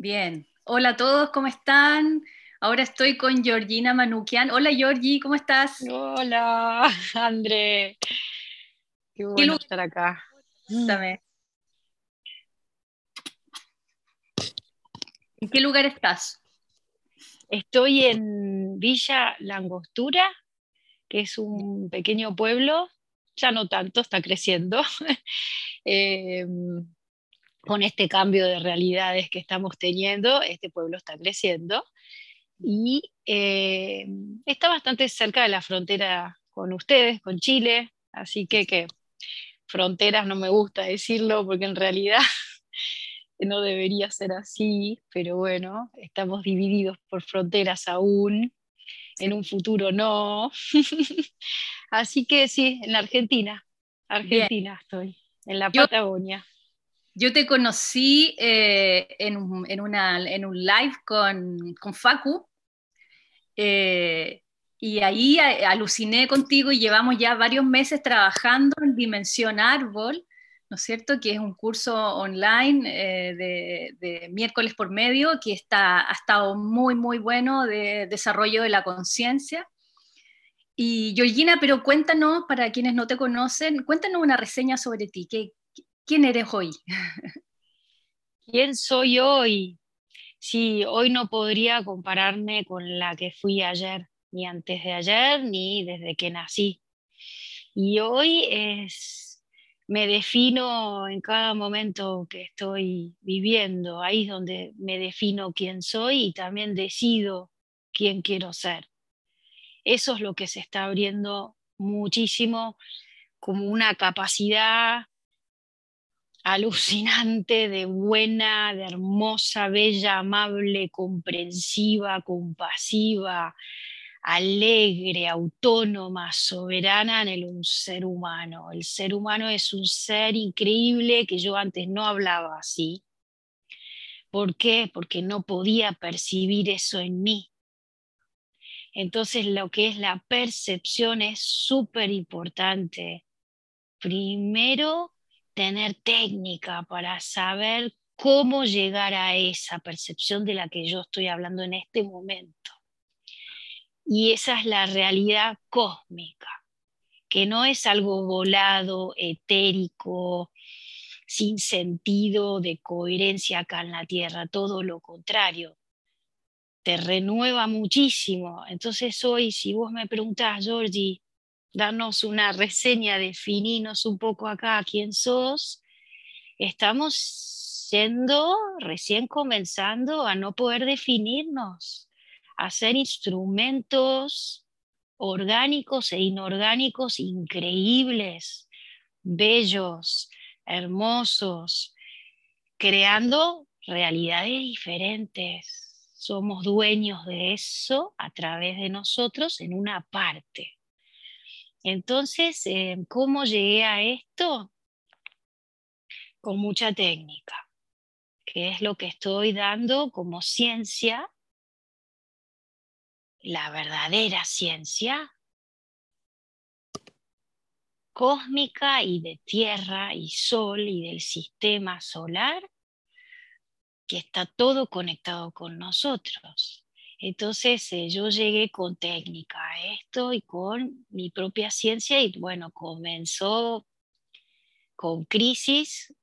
Bien. Hola a todos, ¿cómo están? Ahora estoy con Georgina Manukian. Hola Georgi, ¿cómo estás? Hola, André. Qué bueno estar acá. Cuéntame. ¿En qué lugar estás? Estoy en Villa Langostura, que es un pequeño pueblo, ya no tanto, está creciendo, em, con este cambio de realidades que estamos teniendo, este pueblo está creciendo y em, está bastante cerca de la frontera con ustedes, con Chile, así que, que fronteras no me gusta decirlo porque en realidad no debería ser así, pero bueno, estamos divididos por fronteras aún, en un futuro no. así que sí, en la Argentina, Argentina estoy, en la Patagonia. Yo te conocí eh, en, un, live con, Facu eh, y ahí aluciné contigo y llevamos ya varios meses trabajando en Dimensión Árbol, ¿no es cierto? Que es un curso online eh, de, miércoles por medio que está, ha estado muy, muy bueno de desarrollo de la conciencia. Y Georgina, pero cuéntanos, para quienes no te conocen, cuéntanos una reseña sobre ti. ¿Qué, ¿Quién eres hoy? ¿Quién soy hoy? Sí, hoy no podría compararme con la que fui ayer, ni antes de ayer, ni desde que nací. Y hoy es, me defino en cada momento que estoy viviendo, ahí es donde me defino quién soy y también decido quién quiero ser. Eso es lo que se está abriendo muchísimo como una capacidad alucinante, de buena, de hermosa, bella, amable, comprensiva, compasiva, alegre, autónoma, soberana en el un ser humano. El ser humano es un ser increíble que yo antes no hablaba así. ¿Por qué? Porque no podía percibir eso en mí. Entonces lo que es la percepción es súper importante. Primero, tener técnica para saber cómo llegar a esa percepción de la que yo estoy hablando en este momento. Y esa es la realidad cósmica, que no es algo volado, etérico, sin sentido de coherencia acá en la Tierra, todo lo contrario. Te renueva muchísimo. Entonces hoy, si vos me preguntás, Georgie, darnos una reseña, defininos un poco acá quién sos, estamos yendo recién comenzando a no poder definirnos, a ser instrumentos orgánicos e inorgánicos increíbles, bellos, hermosos, creando realidades diferentes. Somos dueños de eso a través de nosotros en una parte. Entonces, eh, ¿cómo llegué a esto? Con mucha técnica, que es lo que estoy dando como ciencia, la verdadera ciencia cósmica y de tierra y sol y del sistema solar, que está todo conectado con nosotros. Entonces eh, yo llegué con técnica a esto y con mi propia ciencia y bueno, comenzó con crisis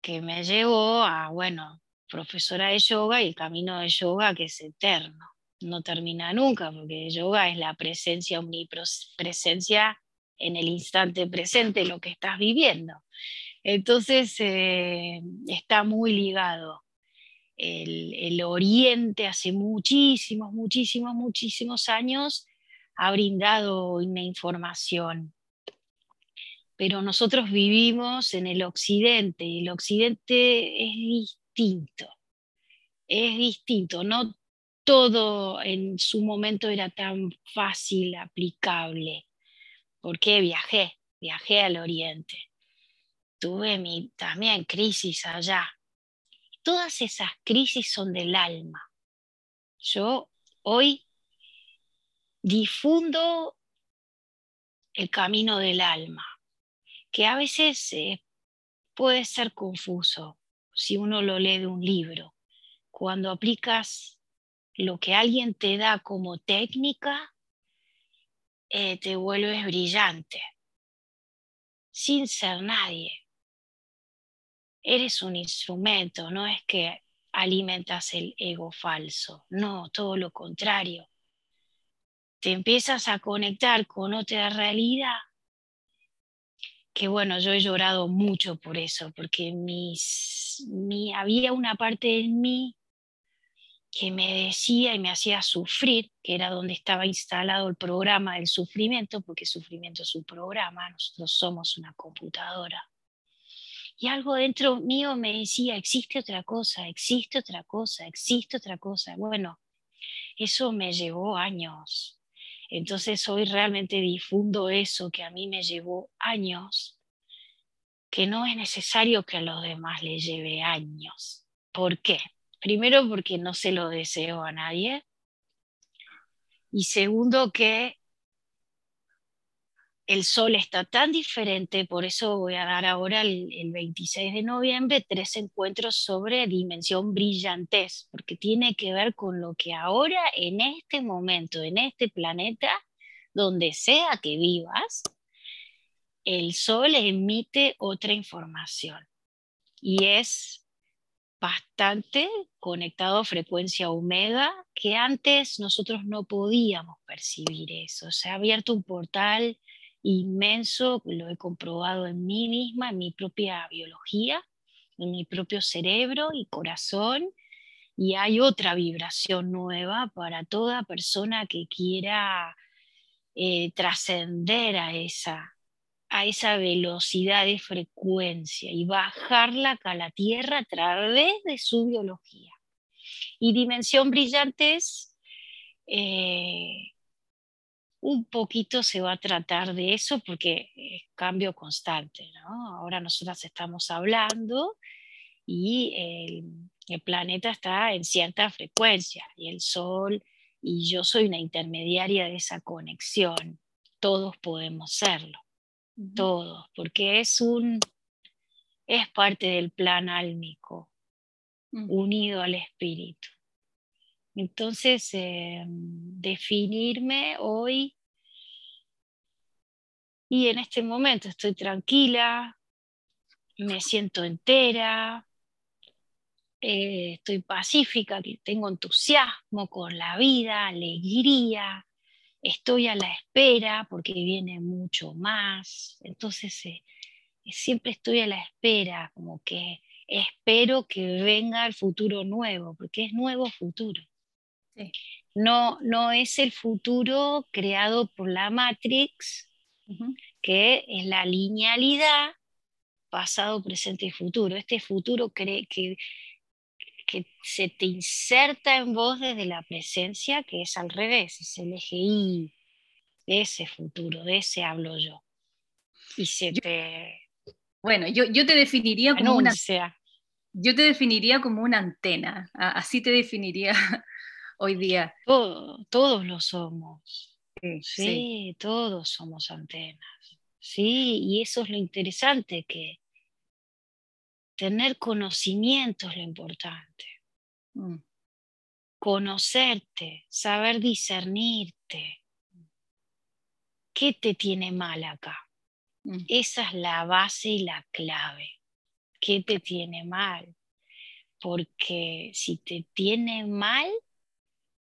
que me llevó a, bueno, profesora de yoga y el camino de yoga que es eterno, no termina nunca porque yoga es la presencia, omnipresencia en el instante presente, lo que estás viviendo. Entonces eh, está muy ligado el, Oriente hace muchísimos, muchísimos, muchísimos años ha brindado una información. Pero nosotros vivimos en el Occidente y el Occidente es distinto. Es distinto, no todo en su momento era tan fácil, aplicable. Porque viajé, viajé al Oriente. Tuve mi, también crisis allá, todas esas crisis son del alma. Yo hoy difundo el camino del alma, que a veces eh, puede ser confuso si uno lo lee de un libro, cuando aplicas lo que alguien te da como técnica, eh, te vuelves brillante, sin ser nadie. Eres un instrumento, no es que alimentas el ego falso, no, todo lo contrario. Te empiezas a conectar con otra realidad que bueno, yo he llorado mucho por eso, porque mis, mi, había una parte en mí que me decía y me hacía sufrir, que era donde estaba instalado el programa del sufrimiento, porque sufrimiento es un programa, nosotros somos una computadora. Y algo dentro mío me decía, existe otra cosa, existe otra cosa, existe otra cosa. Bueno, eso me llevó años, entonces hoy realmente difundo eso que a mí me llevó años, que no es necesario que a los demás les lleve años. ¿Por qué? Primero porque no se lo deseo a nadie. Y segundo que el sol está tan diferente, por eso voy a dar ahora el, 26 de noviembre tres encuentros sobre dimensión brillantez, porque tiene que ver con lo que ahora, en este momento, en este planeta, donde sea que vivas, el sol emite otra información y es bastante conectado a frecuencia omega que antes nosotros no podíamos percibir eso. Se ha abierto un portal inmenso, lo he comprobado en mí misma, en mi propia biología, en mi propio cerebro y corazón, y hay otra vibración nueva para toda persona que quiera eh, trascender a esa, a esa velocidad de frecuencia y bajarla a la Tierra a través de su biología. Y dimensión brillante es eh, un poquito se va a tratar de eso porque es cambio constante. ¿no? Ahora nosotras estamos hablando y el, planeta está en cierta frecuencia y el Sol y yo soy una intermediaria de esa conexión. Todos podemos serlo, todos, porque es un es parte del plan álmico, unido al espíritu. Entonces, em, definirme hoy y en este momento estoy tranquila, me siento entera, eh, estoy pacífica, tengo entusiasmo con la vida, alegría, estoy a la espera porque viene mucho más. Entonces, eh, siempre estoy a la espera, como que espero que venga el futuro nuevo, porque es nuevo futuro. No, no es el futuro creado por la Matrix, que es la linealidad pasado, presente y futuro. Este futuro cree que, que se te inserta en vos desde la presencia, que es al revés, es el eje Y, de ese futuro, de ese hablo yo. Y se te... Bueno, yo, yo te definiría como una... Yo te definiría como una antena, así te definiría hoy día. todos lo somos. Sí, todos somos antenas. Sí, y eso es lo interesante, que tener conocimiento es lo importante. Mm. Conocerte, saber discernirte. ¿Qué te tiene mal acá? Mm. Esa es la base y la clave. ¿Qué te tiene mal? Porque si te tiene mal,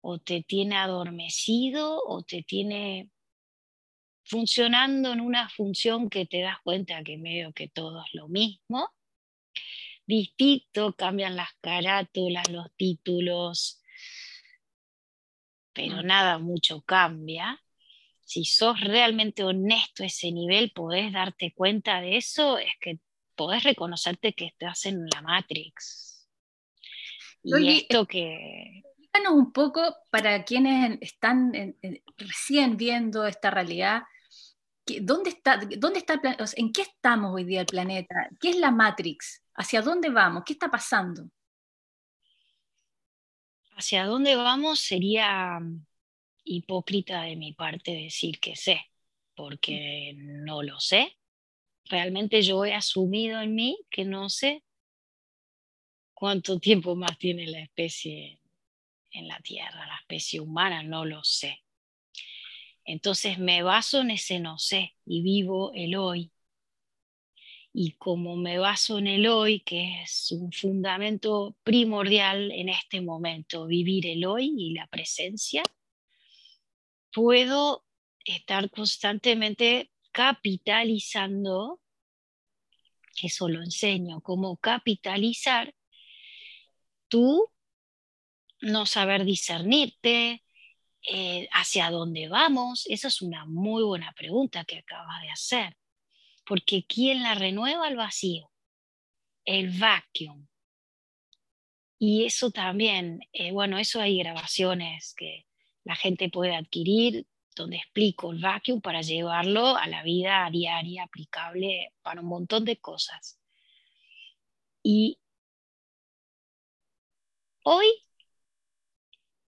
o te tiene adormecido o te tiene funcionando en una función que te das cuenta que medio que todo es lo mismo. Distinto, cambian las carátulas, los títulos, pero nada mucho cambia. Si sos realmente honesto a ese nivel, podés darte cuenta de eso, es que podés reconocerte que estás en la Matrix. Y esto que Cuéntanos un poco para quienes están recién viendo esta realidad, ¿dónde está, dónde está ¿en qué estamos hoy día el planeta? ¿Qué es la Matrix? ¿Hacia dónde vamos? ¿Qué está pasando? Hacia dónde vamos sería mm, hipócrita de mi parte decir que sé, porque no lo sé. Realmente yo he asumido en mí que no sé cuánto tiempo más tiene la especie en la Tierra, la especie humana, no lo sé. Entonces me baso en ese no sé y vivo el hoy. Y como me baso en el hoy, que es un fundamento primordial en este momento, vivir el hoy y la presencia, puedo estar constantemente capitalizando, eso lo enseño, cómo capitalizar tu no saber discernirte, eh, hacia dónde vamos. Esa es una muy buena pregunta que acabas de hacer, porque ¿quién la renueva el vacío? El vacuum. Y eso también, eh, bueno, eso hay grabaciones que la gente puede adquirir donde explico el vacuum para llevarlo a la vida diaria aplicable para un montón de cosas. Y hoy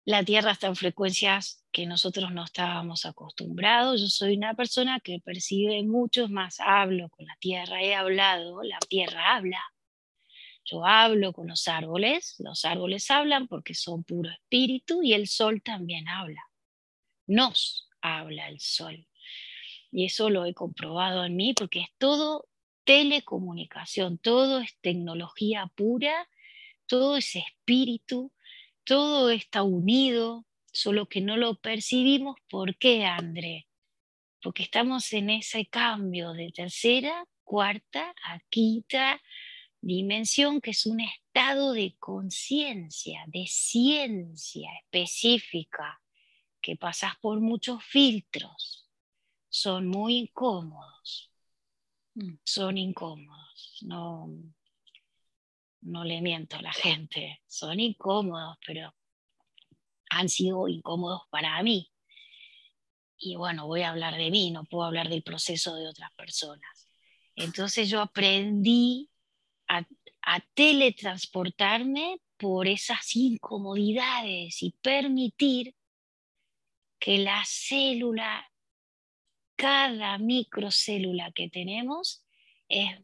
la Tierra está en frecuencias que nosotros no estábamos acostumbrados. Yo soy una persona que percibe mucho más, hablo con la Tierra, he hablado, la Tierra habla. Yo hablo con los árboles, los árboles hablan porque son puro espíritu y el sol también habla. Nos habla el sol. Y eso lo he comprobado en mí porque es todo telecomunicación, todo es tecnología pura, todo es espíritu todo está unido, solo que no lo percibimos. ¿Por qué, André? Porque estamos en ese cambio de tercera, cuarta a quinta dimensión, que es un estado de conciencia, de ciencia específica, que pasas por muchos filtros. Son muy incómodos. Mm. Son incómodos. No, no le miento a la gente, son incómodos, pero han sido incómodos para mí. Y bueno, voy a hablar de mí, no puedo hablar del proceso de otras personas. Entonces yo aprendí a, a teletransportarme por esas incomodidades y permitir que la célula, cada microcélula que tenemos, es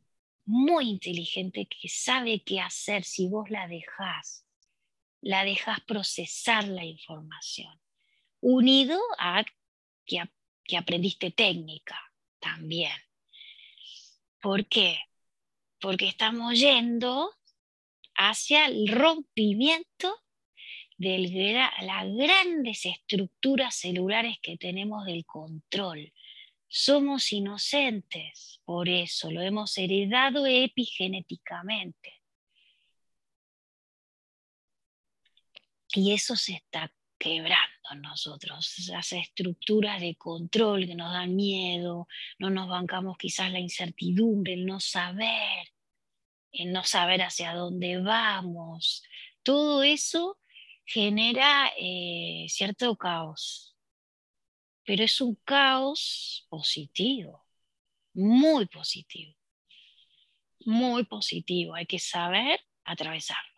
muy inteligente que sabe qué hacer si vos la dejás, la dejás procesar la información, unido a que, aprendiste técnica también. ¿Por qué? Porque estamos yendo hacia el rompimiento de las grandes estructuras celulares que tenemos del control, somos inocentes, por eso lo hemos heredado epigenéticamente. Y eso se está quebrando en nosotros, esas estructuras de control que nos dan miedo, no nos bancamos quizás la incertidumbre, el no saber, el no saber hacia dónde vamos. Todo eso genera eh, cierto caos, pero es un caos positivo, muy positivo, muy positivo. Hay que saber atravesarlo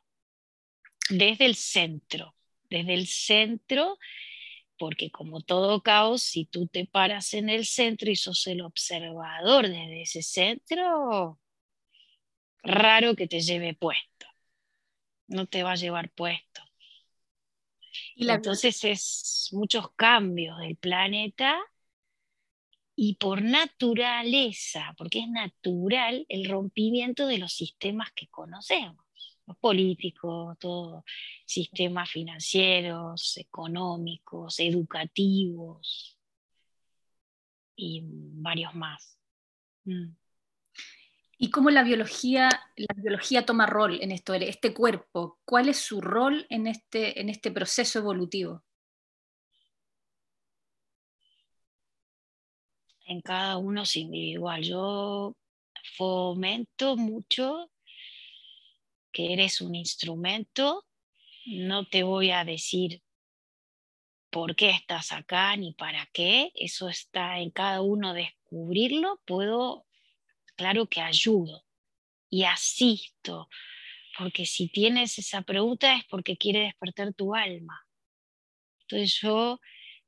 desde el centro, desde el centro, porque como todo caos, si tú te paras en el centro y sos el observador desde ese centro, raro que te lleve puesto. No te va a llevar puesto. Entonces es muchos cambios del planeta y por naturaleza, porque es natural el rompimiento de los sistemas que conocemos, los políticos, todos sistemas financieros, económicos, educativos y varios más. Mm. ¿Y cómo la biología, la biología toma rol en esto, este cuerpo? ¿Cuál es su rol en este, en este proceso evolutivo? En cada uno es individual. Yo fomento mucho que eres un instrumento. No te voy a decir por qué estás acá ni para qué. Eso está en cada uno descubrirlo. Puedo claro que ayudo y asisto, porque si tienes esa pregunta es porque quiere despertar tu alma. Entonces yo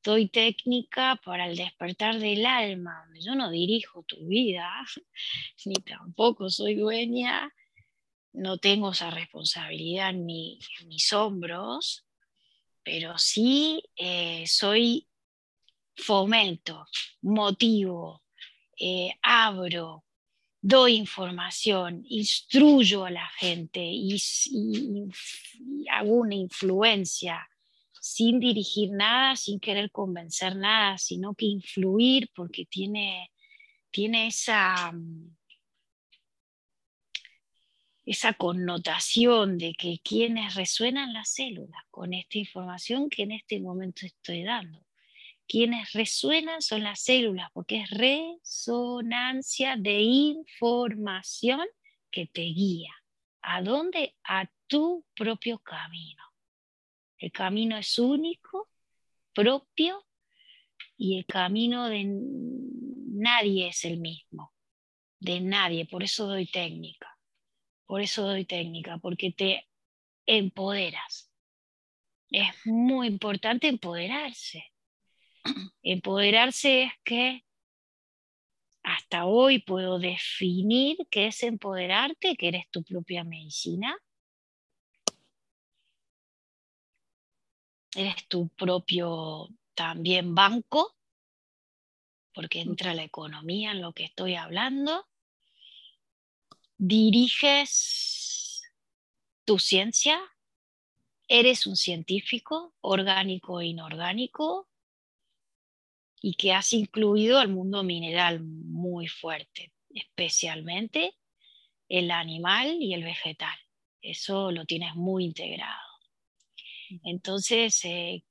doy técnica para el despertar del alma, yo no dirijo tu vida, ni tampoco soy dueña no tengo esa responsabilidad en mis hombros, pero sí eh, soy fomento, motivo, eh, abro, doy información, instruyo a la gente y, hago una influencia sin dirigir nada, sin querer convencer nada, sino que influir porque tiene, tiene esa, esa connotación de que quienes resuenan las células con esta información que en este momento estoy dando. Quienes resuenan son las células, porque es resonancia de información que te guía. ¿A dónde? A tu propio camino. El camino es único, propio, y el camino de nadie es el mismo. De nadie. Por eso doy técnica. Por eso doy técnica, porque te empoderas. Es muy importante empoderarse Empoderarse es que hasta hoy puedo definir qué es empoderarte, que eres tu propia medicina. Eres tu propio también banco, porque entra la economía en lo que estoy hablando. Diriges tu ciencia, eres un científico orgánico e inorgánico, y que has incluido al mundo mineral muy fuerte, especialmente el animal y el vegetal. Eso lo tienes muy integrado. Entonces, eh,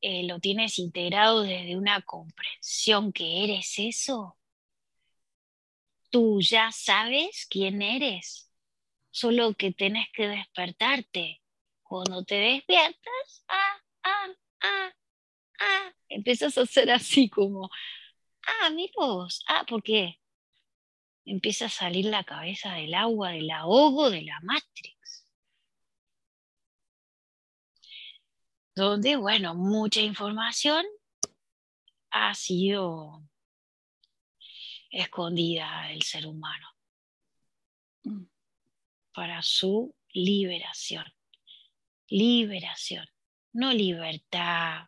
eh, lo tienes integrado desde una comprensión que eres eso. Tú ya sabes quién eres, solo que tienes que despertarte. Cuando te despiertas, ah, ah, ah, ah, empiezas a hacer así como, ah, miros, ah, ¿por qué? Empieza a salir la cabeza del agua, del ahogo, de la Matrix. Donde, bueno, mucha información ha sido escondida del ser humano mm. para su liberación. Liberación, no libertad,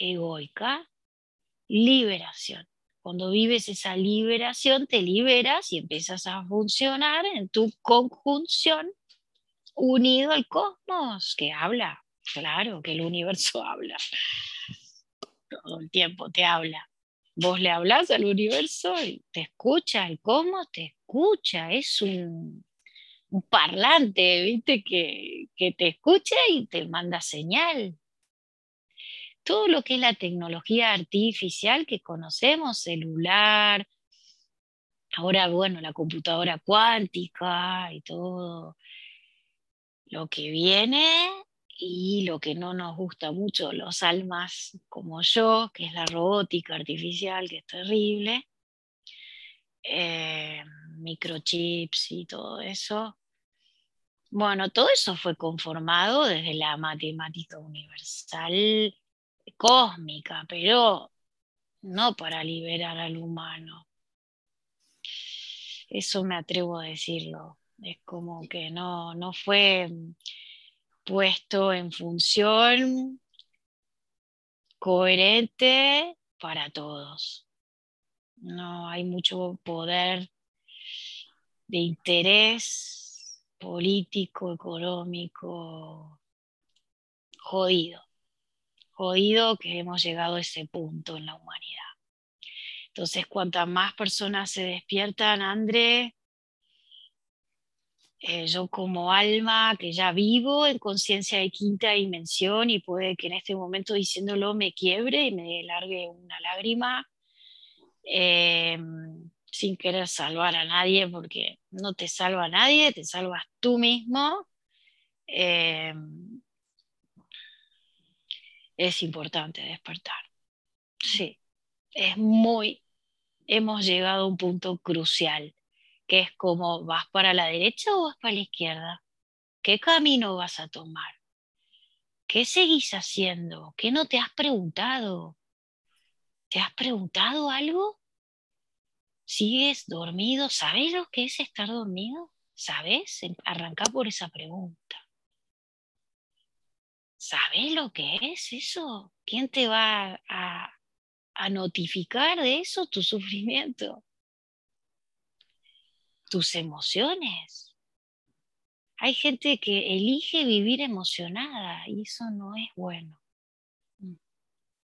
egoica, liberación. Cuando vives esa liberación, te liberas y empiezas a funcionar en tu conjunción unido al cosmos, que habla, claro, que el universo habla. Todo el tiempo te habla. Vos le hablas al universo y te escucha, el cosmos te escucha, es un, parlante, ¿viste? Que, que te escucha y te manda señal todo lo que es la tecnología artificial que conocemos, celular, ahora, bueno, la computadora cuántica y todo lo que viene y lo que no nos gusta mucho, los almas como yo, que es la robótica artificial, que es terrible, eh, microchips y todo eso. Bueno, todo eso fue conformado desde la matemática universal cósmica, pero no para liberar al humano. Eso me atrevo a decirlo. Es como que no, no fue puesto en función coherente para todos. No hay mucho poder de interés político, económico, jodido jodido que hemos llegado a ese punto en la humanidad. Entonces, cuantas más personas se despiertan, André, eh, yo como alma que ya vivo en conciencia de quinta dimensión y puede que en este momento diciéndolo me quiebre y me largue una lágrima, em, sin querer salvar a nadie, porque no te salva a nadie, te salvas tú mismo. Em, es importante despertar. Sí, es muy, hemos llegado a un punto crucial, que es como, ¿vas para la derecha o vas para la izquierda? ¿Qué camino vas a tomar? ¿Qué seguís haciendo? ¿Qué no te has preguntado? ¿Te has preguntado algo? ¿Sigues dormido? ¿Sabes lo que es estar dormido? ¿Sabes? Arranca por esa pregunta. ¿Sabes lo que es eso? ¿Quién te va a, a notificar de eso tu sufrimiento? Tus emociones. Hay gente que elige vivir emocionada y eso no es bueno.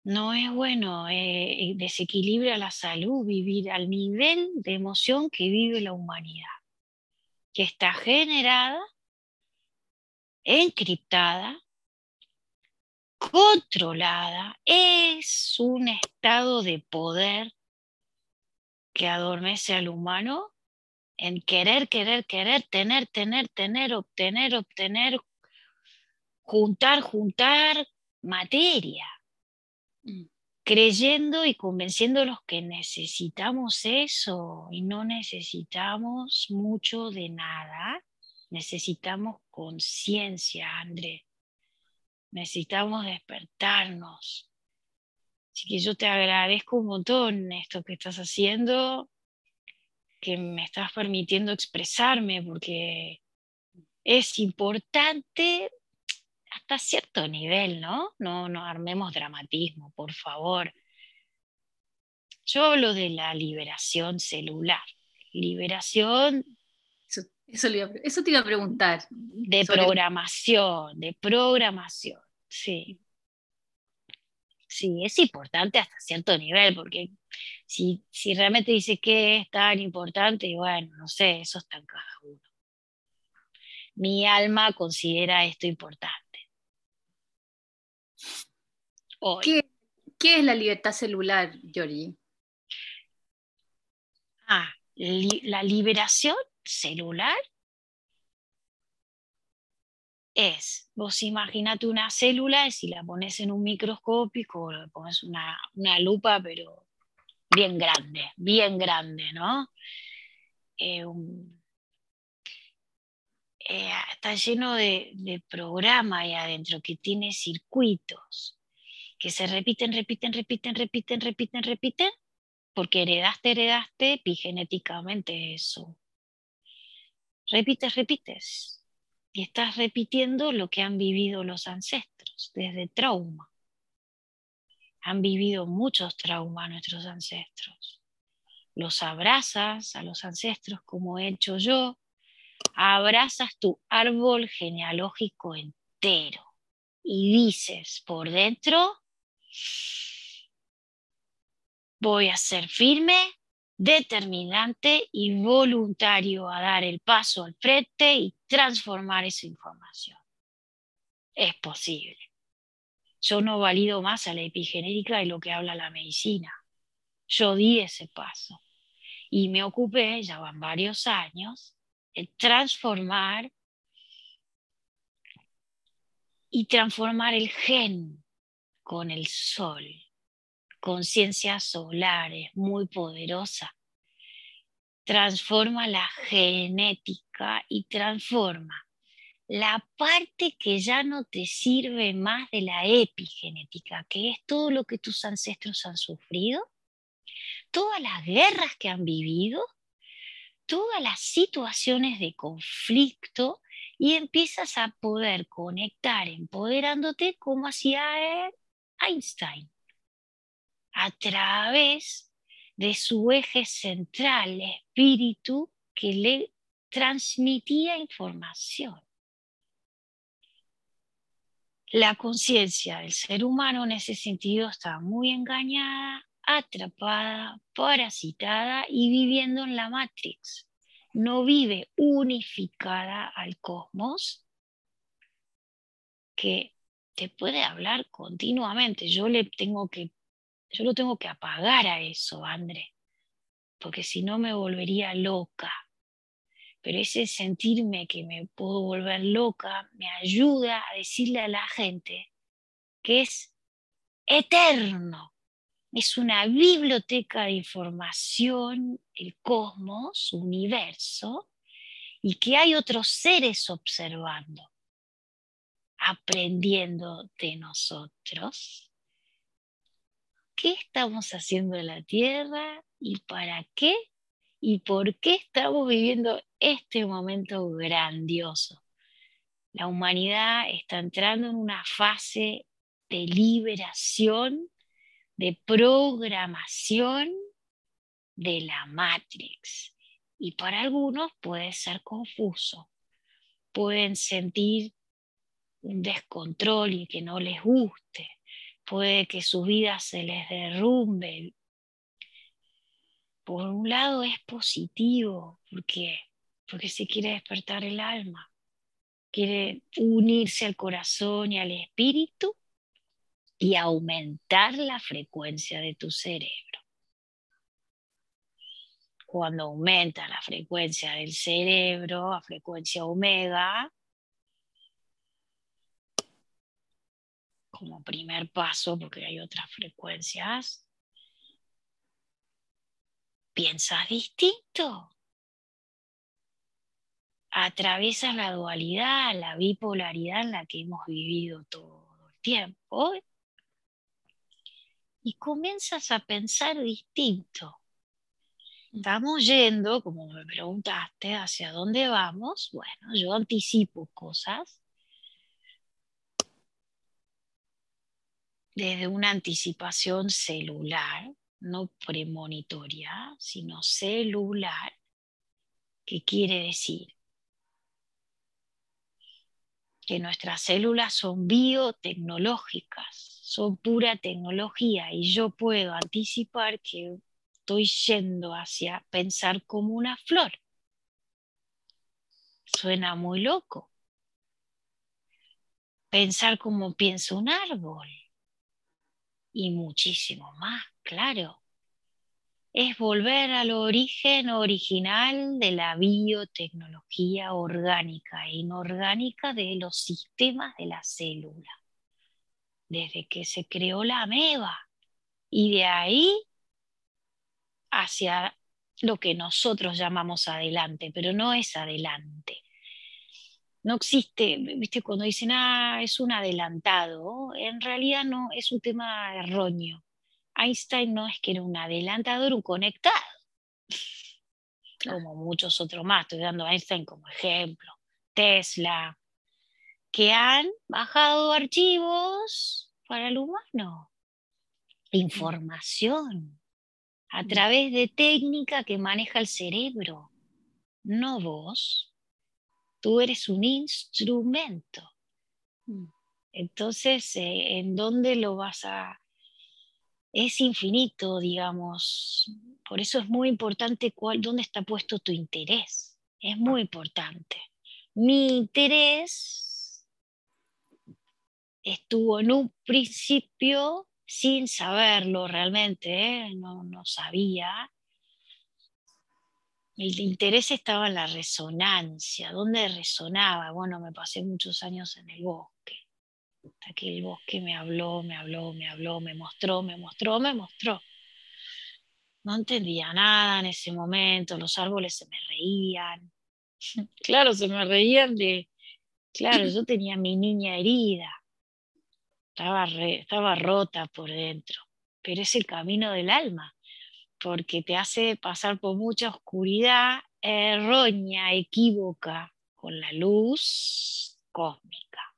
No es bueno, eh, desequilibra la salud vivir al nivel de emoción que vive la humanidad que está generada, encriptada, controlada, es un estado de poder que adormece al humano en querer, querer, querer, tener, tener, tener, obtener, obtener, juntar, juntar materia. Creyendo y convenciendo a los que necesitamos eso y no necesitamos mucho de nada, necesitamos conciencia, André. Necesitamos despertarnos. Así que yo te agradezco un montón esto que estás haciendo, que me estás permitiendo expresarme, porque es importante hasta cierto nivel, ¿no? No, no armemos dramatismo, por favor. Yo hablo de la liberación celular. Liberación. Eso, te iba a preguntar. De programación, de programación, sí. Sí, es importante hasta cierto nivel, porque si, si realmente dice que es tan importante, bueno, no sé, eso está en cada uno. Mi alma considera esto importante. ¿Qué, es la libertad celular, Georgie? Ah, la liberación celular es, vos imaginate una célula y si la pones en un microscópico le pones una, lupa, pero bien grande, bien grande, ¿no? Eh, eh, está lleno de, de programa ahí adentro que tiene circuitos que se repiten, repiten, repiten, repiten, repiten, repiten, porque heredaste, heredaste epigenéticamente eso. Repites, repites. Y estás repitiendo lo que han vivido los ancestros desde trauma. Han vivido muchos traumas nuestros ancestros. Los abrazas a los ancestros como he hecho yo. Abrazas tu árbol genealógico entero y dices por dentro, Voy a ser firme, determinante y voluntario a dar el paso al frente y transformar esa información. Es posible. Yo no valido más a la epigenética y lo que habla la medicina. Yo di ese paso y me ocupé, ya van varios años, en transformar y transformar el gen con el sol. Conciencia solar es muy poderosa. Transforma la genética y transforma la parte que ya no te sirve más de la epigenética, que es todo lo que tus ancestros han sufrido, todas las guerras que han vivido, todas las situaciones de conflicto y empiezas a poder conectar empoderándote como hacía él Einstein a través de su eje central, espíritu que le transmitía información. La conciencia del ser humano en ese sentido está muy engañada, atrapada, parasitada y viviendo en la Matrix. No vive unificada al cosmos que te puede hablar continuamente. Yo le tengo que, yo lo tengo que apagar a eso, André, porque si no me volvería loca. Pero ese sentirme que me puedo volver loca me ayuda a decirle a la gente que es eterno. Es una biblioteca de información, el cosmos, universo, y que hay otros seres observando aprendiendo de nosotros. ¿Qué estamos haciendo en la Tierra y para qué? y por qué estamos viviendo este momento grandioso. La humanidad está entrando en una fase de liberación, de programación de la Matrix. Y para algunos puede ser confuso. Pueden sentir un descontrol y que no les guste. Puede que su vida se les derrumbe. Por un lado es positivo porque, porque se quiere despertar el alma, quiere unirse al corazón y al espíritu y aumentar la frecuencia de tu cerebro. Cuando aumenta la frecuencia del cerebro a frecuencia omega, como primer paso, porque hay otras frecuencias, piensas distinto. Atraviesas la dualidad, la bipolaridad en la que hemos vivido todo el tiempo y comienzas a pensar distinto. Estamos yendo, como me preguntaste, hacia dónde vamos. Bueno, yo anticipo cosas desde una anticipación celular, no premonitoria, sino celular, que quiere decir que nuestras células son biotecnológicas, son pura tecnología y yo puedo anticipar que estoy yendo hacia pensar como una flor. Suena muy loco. Pensar como piensa un árbol. Y muchísimo más, claro. Es volver al origen original de la biotecnología orgánica e inorgánica de los sistemas de la célula. Desde que se creó la ameba. Y de ahí hacia lo que nosotros llamamos adelante, pero no es adelante. No existe, viste, cuando dicen, ah, es un adelantado, en realidad no, es un tema erróneo. Einstein no es que era un adelantado, era un conectado, como muchos otros más, estoy dando a Einstein como ejemplo, Tesla, que han bajado archivos para el humano, información. A través de técnica que maneja el cerebro, no vos. Tú eres un instrumento. Mm. Entonces, eh, ¿en dónde lo vas a...? Es infinito, digamos. Por eso es muy importante cuál, dónde está puesto tu interés. Es muy importante. Mi interés estuvo en un principio sin saberlo realmente, ¿eh? no, no sabía. El interés estaba en la resonancia, ¿dónde resonaba? Bueno, me pasé muchos años en el bosque, hasta que el bosque me habló, me habló, me habló, me mostró, me mostró, me mostró. No entendía nada en ese momento, los árboles se me reían. Claro, se me reían de, claro, yo tenía mi niña herida estaba, estaba rota por dentro, pero es el camino del alma, porque te hace pasar por mucha oscuridad errónea, equívoca, con la luz cósmica.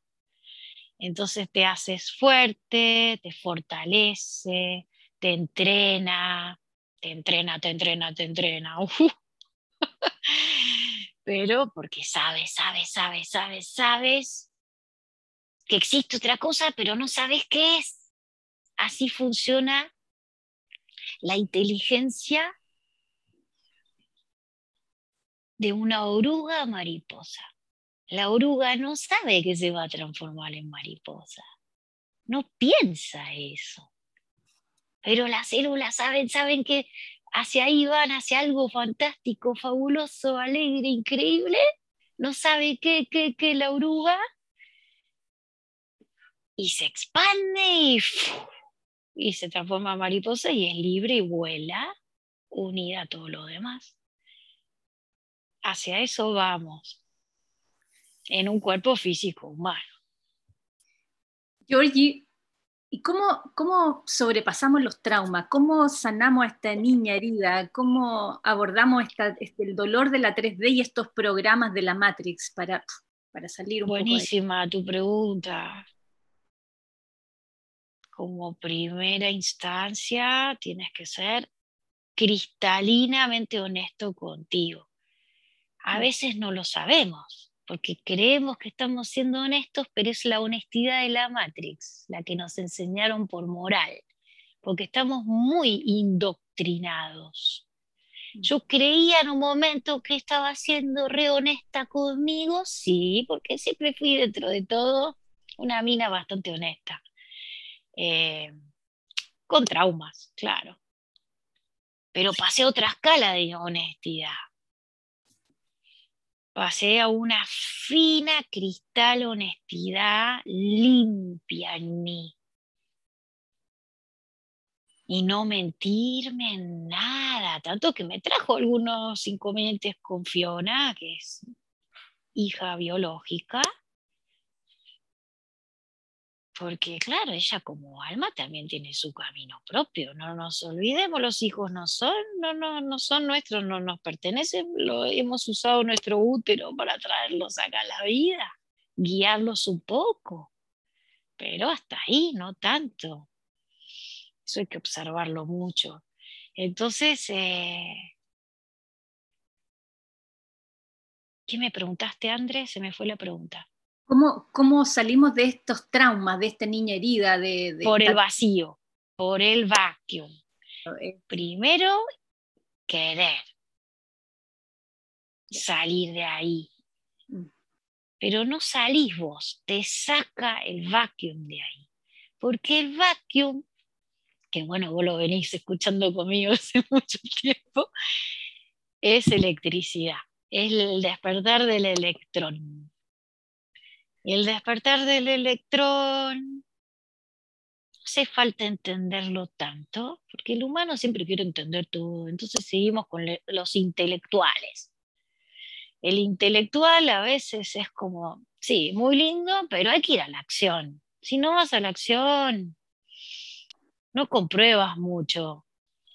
Entonces te haces fuerte, te fortalece, te entrena, te entrena, te entrena, te entrena. Pero porque sabes, sabes, sabes, sabes, sabes que existe otra cosa, pero no sabes qué es. Así funciona la inteligencia de una oruga mariposa. La oruga no sabe que se va a transformar en mariposa. No piensa eso. Pero las células saben, saben que hacia ahí van, hacia algo fantástico, fabuloso, alegre, increíble. No sabe qué, qué, qué la oruga y se expande y, se transforma en mariposa y es libre y vuela unida a todo lo demás. Hacia eso vamos, en un cuerpo físico humano. Georgie, ¿Y cómo, cómo sobrepasamos los traumas? ¿Cómo sanamos a esta niña herida? ¿Cómo abordamos esta, este, el dolor de la 3D y estos programas de la Matrix para, para salir un Buenísima tu pregunta. Como primera instancia, tienes que ser cristalinamente honesto contigo. A veces no lo sabemos porque creemos que estamos siendo honestos, pero es la honestidad de la Matrix, la que nos enseñaron por moral, porque estamos muy indoctrinados. Mm. Yo creía en un momento que estaba siendo re honesta conmigo, sí, porque siempre fui dentro de todo una mina bastante honesta. Eh, con traumas, claro. Pero pasé otra escala de honestidad pasé a una fina cristal honestidad limpia en mí. Y no mentirme en nada, tanto que me trajo algunos inconvenientes con Fiona, que es hija biológica, porque claro, ella como alma también tiene su camino propio, no nos olvidemos, los hijos no son, no, no, no son nuestros, no nos pertenecen, lo, hemos usado nuestro útero para traerlos acá a la vida, guiarlos un poco, pero hasta ahí, no tanto. Eso hay que observarlo mucho. Entonces, eh, ¿qué me preguntaste, Andrés? Se me fue la pregunta. ¿Cómo, salimos de estos traumas, de esta niña herida? De, por el vacío, por el vacuum. Primero, querer salir de ahí. Mm. Pero no salís vos, te saca el vacuum de ahí. Porque el vacuum, que bueno, vos lo venís escuchando conmigo hace mucho tiempo, es electricidad, es el despertar del electrón. Y el despertar del electrón, hace falta entenderlo tanto, porque el humano siempre quiere entender todo, entonces seguimos con los intelectuales. El intelectual a veces es como, sí, muy lindo, pero hay que ir a la acción. Si no vas a la acción, no compruebas mucho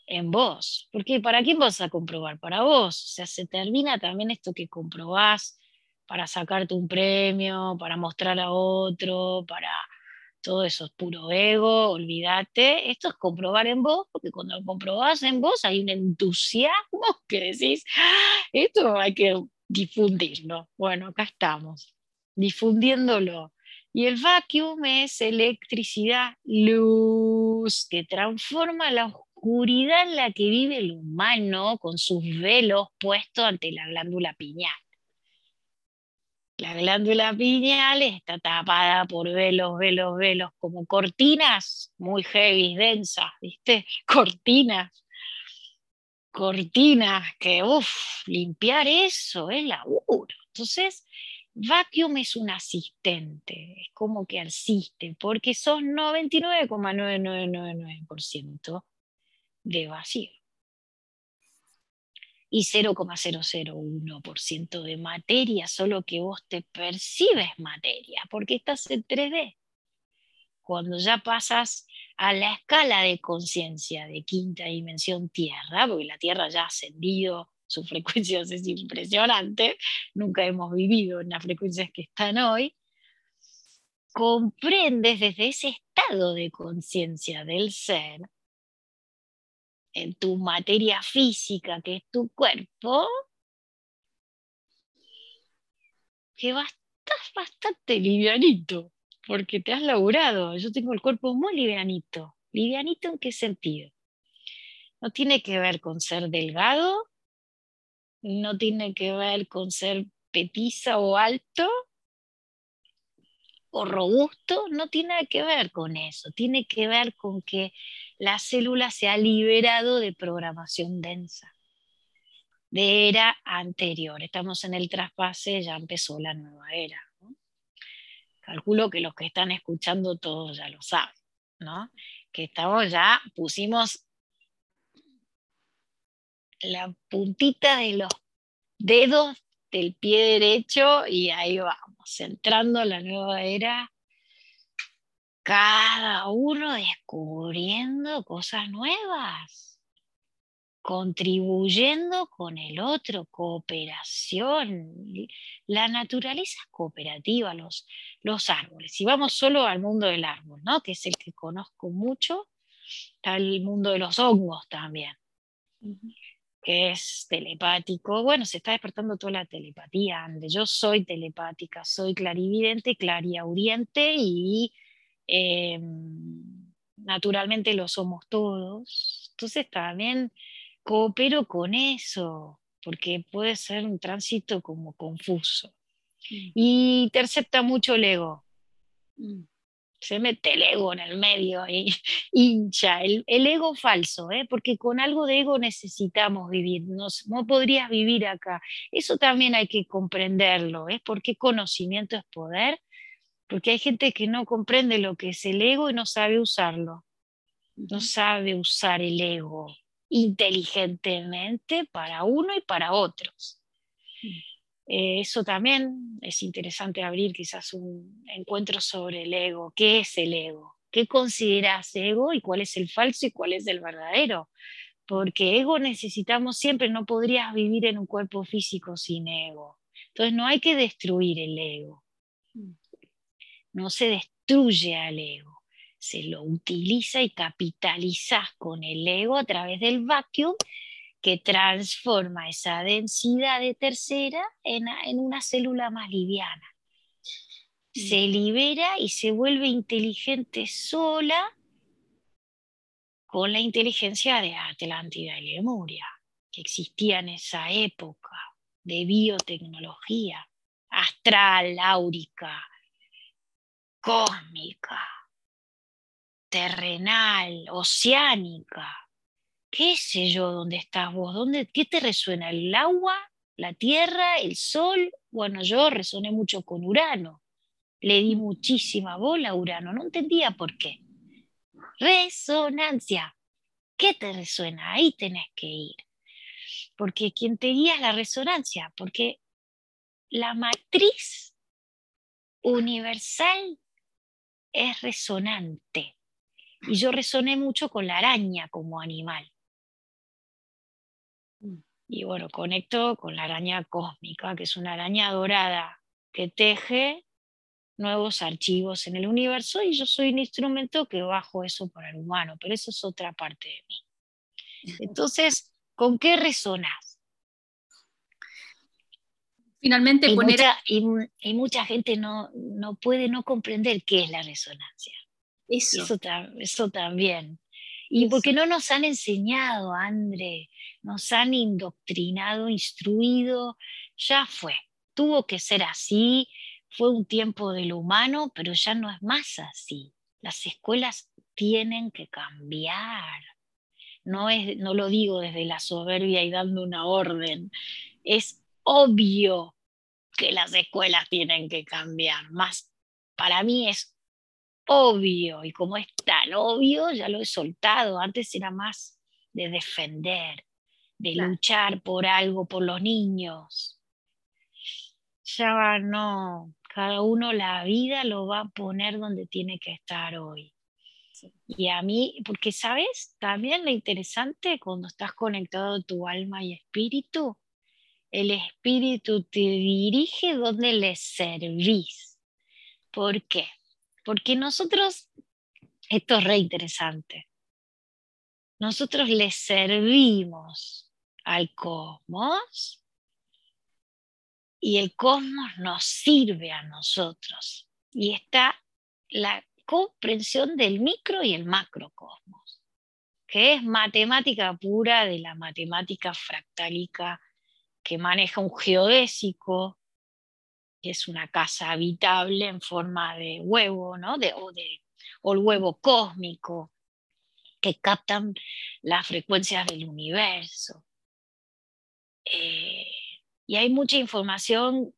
en vos, porque ¿para quién vas a comprobar? Para vos. O sea, se termina también esto que comprobás para sacarte un premio, para mostrar a otro, para todo eso es puro ego, olvídate. Esto es comprobar en vos, porque cuando lo comprobás en vos hay un entusiasmo que decís, ah, esto hay que difundirlo. Bueno, acá estamos, difundiéndolo. Y el vacuum es electricidad, luz, que transforma la oscuridad en la que vive el humano con sus velos puestos ante la glándula piñal. La glándula pineal está tapada por velos, velos, velos, como cortinas muy heavy, densas, ¿viste? Cortinas. Cortinas que, uff, limpiar eso es laburo. Entonces, vacuum es un asistente, es como que asiste, porque son 99,9999% de vacío y 0,001% de materia, solo que vos te percibes materia, porque estás en 3D. Cuando ya pasas a la escala de conciencia de quinta dimensión Tierra, porque la Tierra ya ha ascendido, su frecuencia es impresionante, nunca hemos vivido en las frecuencias que están hoy, comprendes desde ese estado de conciencia del ser en tu materia física, que es tu cuerpo, que estás bastante livianito, porque te has laburado. Yo tengo el cuerpo muy livianito. ¿Livianito en qué sentido? No tiene que ver con ser delgado, no tiene que ver con ser petiza o alto o robusto, no tiene que ver con eso, tiene que ver con que la célula se ha liberado de programación densa, de era anterior. Estamos en el traspase, ya empezó la nueva era. Calculo que los que están escuchando todos ya lo saben, ¿no? que estamos ya, pusimos la puntita de los dedos del pie derecho y ahí vamos, entrando a la nueva era cada uno descubriendo cosas nuevas, contribuyendo con el otro, cooperación. La naturaleza es cooperativa, los, los árboles. Si vamos solo al mundo del árbol, ¿no? que es el que conozco mucho, está el mundo de los hongos también que es telepático. Bueno, se está despertando toda la telepatía, Yo soy telepática, soy clarividente, clariaudiente y em, naturalmente lo somos todos. Entonces también coopero con eso, porque puede ser un tránsito como confuso. Mm. Y intercepta mucho el ego. Mm se mete el ego en el medio y hincha, el, ego falso, ¿eh? porque con algo de ego necesitamos vivir, no, no, podrías vivir acá. Eso también hay que comprenderlo, ¿eh? porque conocimiento es poder, porque hay gente que no comprende lo que es el ego y no sabe usarlo, no sabe usar el ego inteligentemente para uno y para otros. Eh, eso también es interesante abrir quizás un encuentro sobre el ego. ¿Qué es el ego? ¿Qué consideras ego y cuál es el falso y cuál es el verdadero? Porque ego necesitamos siempre, no podrías vivir en un cuerpo físico sin ego. Entonces no hay que destruir el ego. No se destruye al ego, se lo utiliza y capitalizas con el ego a través del vacuum que transforma esa densidad de tercera en, una célula más liviana. Se mm. libera y se vuelve inteligente sola con la inteligencia de Atlántida y Lemuria, que existía en esa época de biotecnología astral, áurica, cósmica, terrenal, oceánica qué sé yo, dónde estás vos, ¿Dónde, qué te resuena, el agua, la tierra, el sol. Bueno, yo resoné mucho con Urano, le di muchísima bola a Urano, no entendía por qué. Resonancia, ¿qué te resuena? Ahí tenés que ir. Porque quien te guía es la resonancia, porque la matriz universal es resonante. Y yo resoné mucho con la araña como animal. Y bueno, conecto con la araña cósmica, que es una araña dorada que teje nuevos archivos en el universo y yo soy un instrumento que bajo eso para el humano, pero eso es otra parte de mí. Entonces, ¿con qué resonas? Finalmente, y, mucha, y, mucha gente no, no, puede no comprender qué es la resonancia. Eso, eso, eso también. Y porque no nos han enseñado, André, nos han indoctrinado, instruido, ya fue, tuvo que ser así, fue un tiempo de lo humano, pero ya no es más así. Las escuelas tienen que cambiar. No, es, no lo digo desde la soberbia y dando una orden, es obvio que las escuelas tienen que cambiar. Más para mí es obvio, y como es tan obvio, ya lo he soltado. Antes era más de defender, de luchar por algo, por los niños. Ya no, cada uno la vida lo va a poner donde tiene que estar hoy. Y a mí, porque sabes, también lo interesante cuando estás conectado a tu alma y espíritu, el espíritu te dirige donde le servís. ¿Por qué? Porque nosotros, esto es re interesante, nosotros le servimos al cosmos y el cosmos nos sirve a nosotros. Y está la comprensión del micro y el macrocosmos, que es matemática pura de la matemática fractálica que maneja un geodésico, que es una casa habitable en forma de huevo, ¿no? O, de, o el huevo cósmico, que captan las frecuencias del universo. Eh, y hay mucha información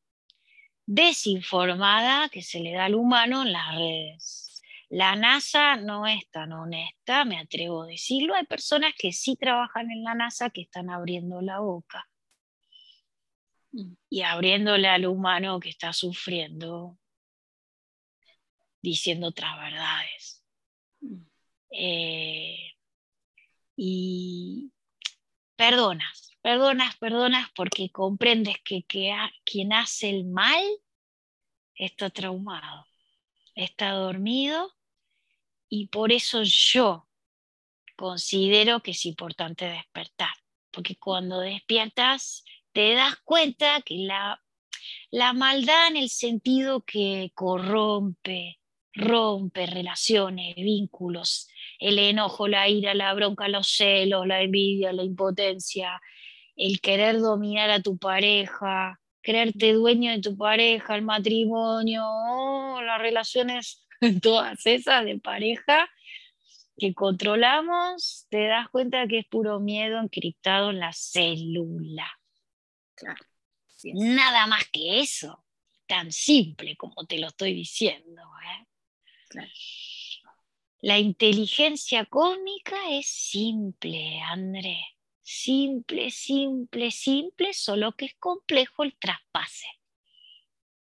desinformada que se le da al humano en las redes. La NASA no es tan honesta, me atrevo a decirlo. Hay personas que sí trabajan en la NASA que están abriendo la boca y abriéndole al humano que está sufriendo diciendo otras verdades. Eh, y perdonas, perdonas, perdonas porque comprendes que, quien hace el mal está traumado, está dormido y por eso yo considero que es importante despertar, porque cuando despiertas te das cuenta que la, la maldad en el sentido que corrompe, rompe relaciones, vínculos, el enojo, la ira, la bronca, los celos, la envidia, la impotencia, el querer dominar a tu pareja, creerte dueño de tu pareja, el matrimonio, oh, las relaciones, todas esas de pareja que controlamos, te das cuenta que es puro miedo encriptado en la célula. Nada más que eso, tan simple como te lo estoy diciendo. ¿eh? La inteligencia cósmica es simple, André. Simple, simple, simple, solo que es complejo el traspase.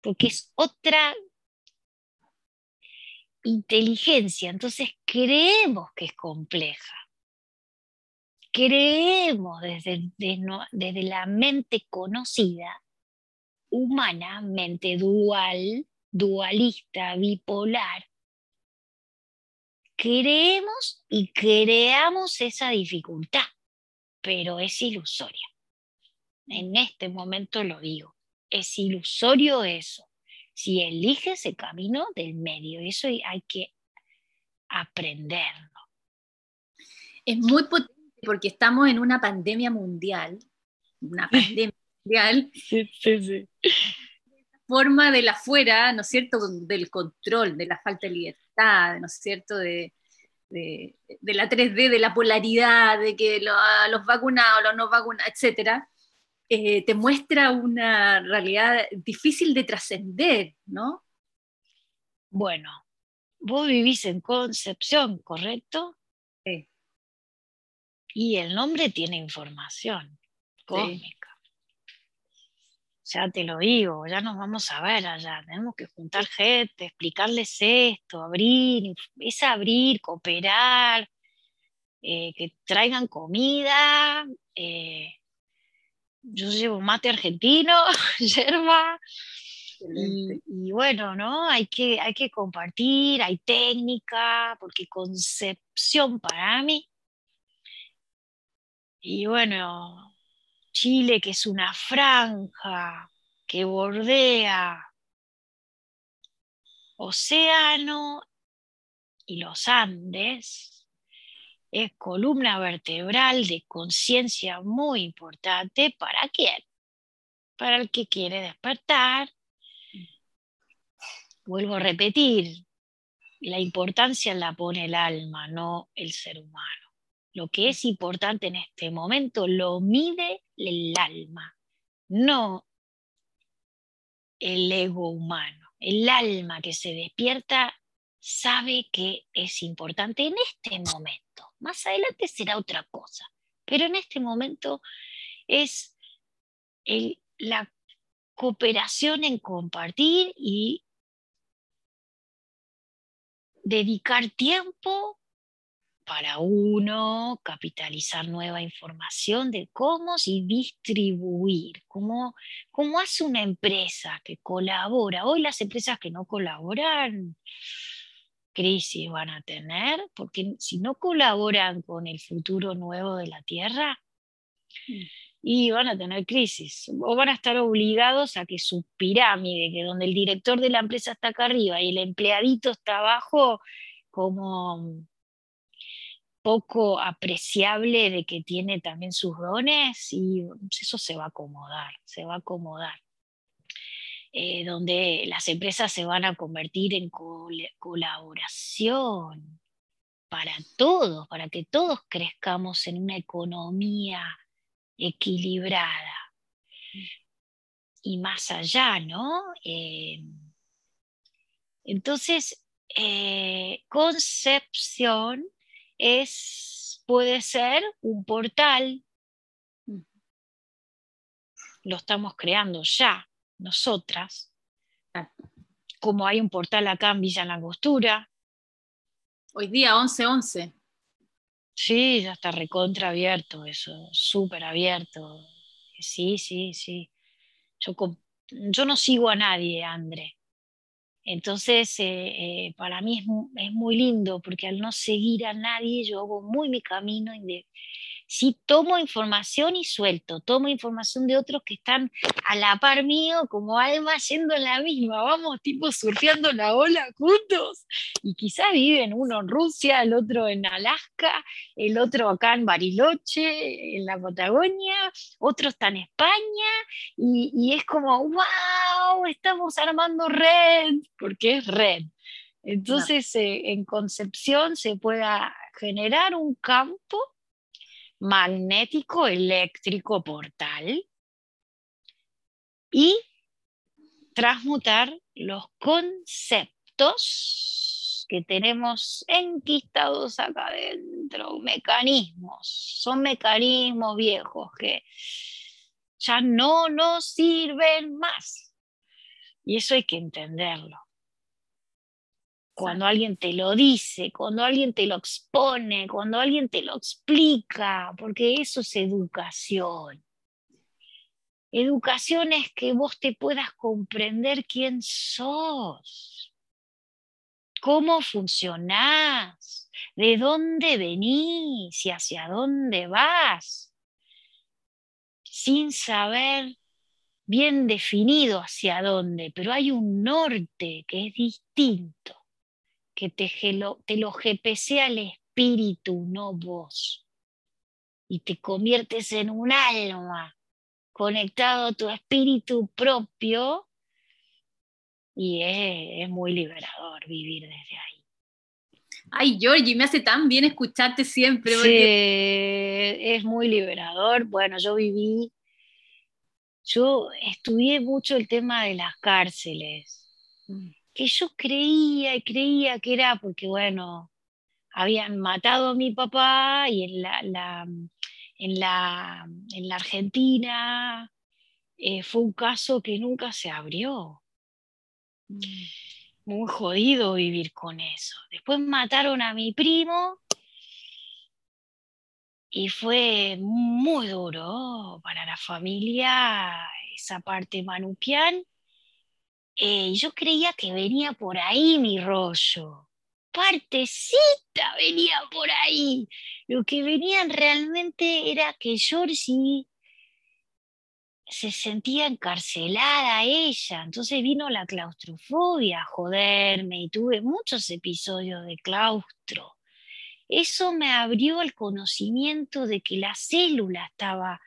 Porque es otra inteligencia, entonces creemos que es compleja. Creemos desde, la mente conocida, humana, mente dual, dualista, bipolar, creemos y creamos esa dificultad, pero es ilusoria. En este momento lo digo, es ilusorio eso. Si eliges el camino del medio, eso hay que aprenderlo. Es muy potente porque estamos en una pandemia mundial, una pandemia mundial. Sí, sí, sí. Forma de la afuera, ¿no es cierto?, del control, de la falta de libertad ¿no es cierto?, de, la 3D, de la polaridad, de que los vacunados, los no vacunados, etc., eh, te muestra una realidad difícil de trascender, ¿no? Bueno, vos vivís en Concepción, ¿correcto? Sí. Y el nombre tiene información cósmica. Ya te lo digo, ya nos vamos a ver allá, tenemos que juntar gente, explicarles esto, abrir, es abrir, cooperar, eh, que traigan comida, eh, yo llevo mate argentino, yerba, y, bueno, ¿no? Hay que, hay que compartir, hay técnica, porque concepción para mí, y bueno, Chile, que es una franja que bordea océano y los Andes, es columna vertebral de conciencia muy importante para quién? Para el que quiere despertar. Vuelvo a repetir, la importancia la pone el alma, no el ser humano. Lo que es importante en este momento lo mide el alma, no el ego humano. El alma que se despierta sabe que es importante en este momento. Más adelante será otra cosa, pero en este momento es la cooperación en compartir y dedicar tiempo para uno capitalizar nueva información de cómo y distribuir, cómo, cómo hace una empresa que colabora. Hoy las empresas que no colaboran, crisis van a tener, porque si no colaboran con el futuro nuevo de la Tierra, mm. y van a tener crisis, o van a estar obligados a que su pirámide, que donde el director de la empresa está acá arriba y el empleadito está abajo, como poco apreciable de que tiene también sus dones y eso se va a acomodar, se va a acomodar. Eh, donde las empresas se van a convertir en colaboración para todos, para que todos crezcamos en una economía equilibrada. Y más allá, ¿no? Eh, entonces, eh, concepción es, puede ser un portal. Lo estamos creando ya, nosotras. como hay un portal acá en Villa Langostura. Hoy día 11-11. Sí, ya está recontra abierto eso, súper abierto. Sí, sí, sí. Yo, yo no sigo a nadie, André. Entonces, eh, eh, para mí es, es, muy lindo porque al no seguir a nadie, yo hago muy mi camino sí tomo información y suelto, tomo información de otros que están a la par mío, como alma yendo en la misma, vamos, tipo surfeando la ola juntos. Y quizás viven uno en Rusia, el otro en Alaska, el otro acá en Bariloche, en la Patagonia, otro está en España, y, es como, wow, estamos armando red, porque es red. Entonces, eh, en Concepción se pueda generar un campo magnético eléctrico portal y transmutar los conceptos que tenemos enquistados acá adentro, mecanismos, son mecanismos viejos que ya no nos sirven más. Y eso hay que entenderlo cuando alguien te lo dice, cuando alguien te lo expone, cuando alguien te lo explica, porque eso es educación. Educación es que vos te puedas comprender quién sos, cómo funcionás, de dónde venís y hacia dónde vas, sin saber bien definido hacia dónde, pero hay un norte que es distinto que te, te lo GPC al espíritu, no vos. Y te conviertes en un alma conectado a tu espíritu propio y es, muy liberador vivir desde ahí. Ay, Georgie, me hace tan bien escucharte siempre. Sí, es muy liberador. Bueno, yo viví, yo estudié mucho el tema de las cárceles. Que yo creía y creía que era porque, bueno, habían matado a mi papá y en la, en la, en la Argentina eh, fue un caso que nunca se abrió. Mm. Muy jodido vivir con eso. Después mataron a mi primo y fue muy duro para la familia esa parte manupián eh, yo creía que venía por ahí mi rollo. Partecita venía por ahí. Lo que venía realmente era que Georgie se sentía encarcelada ella. Entonces vino la claustrofobia a joderme y tuve muchos episodios de claustro. Eso me abrió el conocimiento de que la célula estaba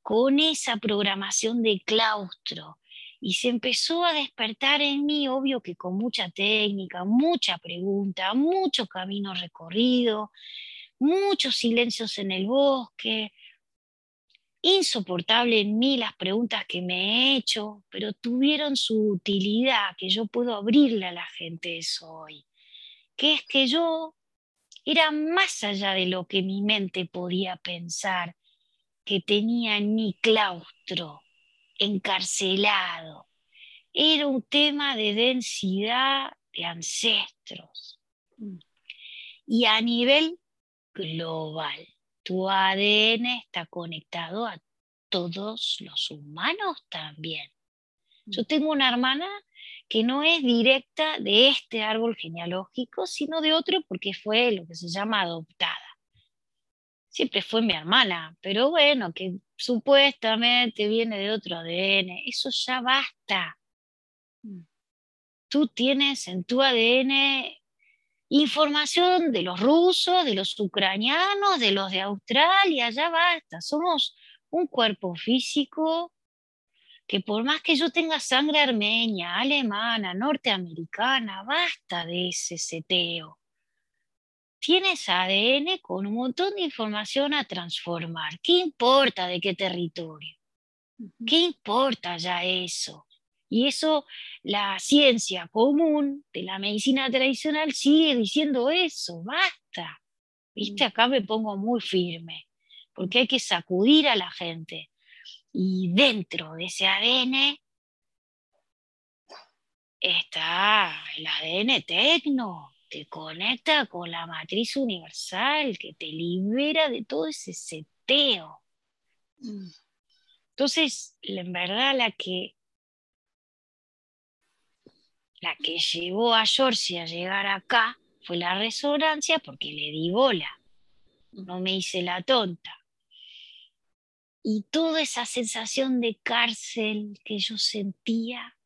con esa programación de claustro y se empezó a despertar en mí, obvio que con mucha técnica, mucha pregunta, mucho camino recorrido, muchos silencios en el bosque, insoportable en mí las preguntas que me he hecho, pero tuvieron su utilidad, que yo puedo abrirle a la gente eso hoy, que es que yo era más allá de lo que mi mente podía pensar, que tenía en mi claustro encarcelado. Era un tema de densidad de ancestros. Y a nivel global, tu ADN está conectado a todos los humanos también. Yo tengo una hermana que no es directa de este árbol genealógico, sino de otro porque fue lo que se llama adoptada. Siempre fue mi hermana, pero bueno, que supuestamente viene de otro ADN, eso ya basta. Tú tienes en tu ADN información de los rusos, de los ucranianos, de los de Australia, ya basta. Somos un cuerpo físico que por más que yo tenga sangre armenia, alemana, norteamericana, basta de ese seteo tienes ADN con un montón de información a transformar. ¿Qué importa de qué territorio? ¿Qué importa ya eso? Y eso, la ciencia común de la medicina tradicional sigue diciendo eso, basta. Viste, mm. acá me pongo muy firme, porque hay que sacudir a la gente. Y dentro de ese ADN está el ADN tecno, te conecta con la matriz universal, que te libera de todo ese seteo. Mm. Entonces, en verdad, la que, la que llevó a George a llegar acá fue la resonancia porque le di bola. No me hice la tonta. Y toda esa sensación de cárcel que yo sentía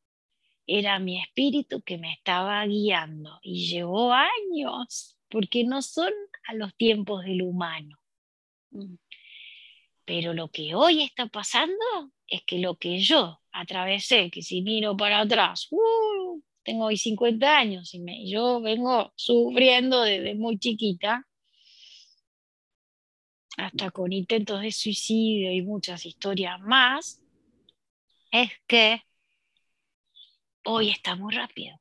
era mi espíritu que me estaba guiando. Y llevó años, porque no son a los tiempos del humano. Mm. Pero lo que hoy está pasando es que lo que yo atravesé, que si miro para atrás, uh, tengo hoy 50 años y me, yo vengo sufriendo desde muy chiquita, hasta con intentos de suicidio y muchas historias más, es que hoy está muy rápido.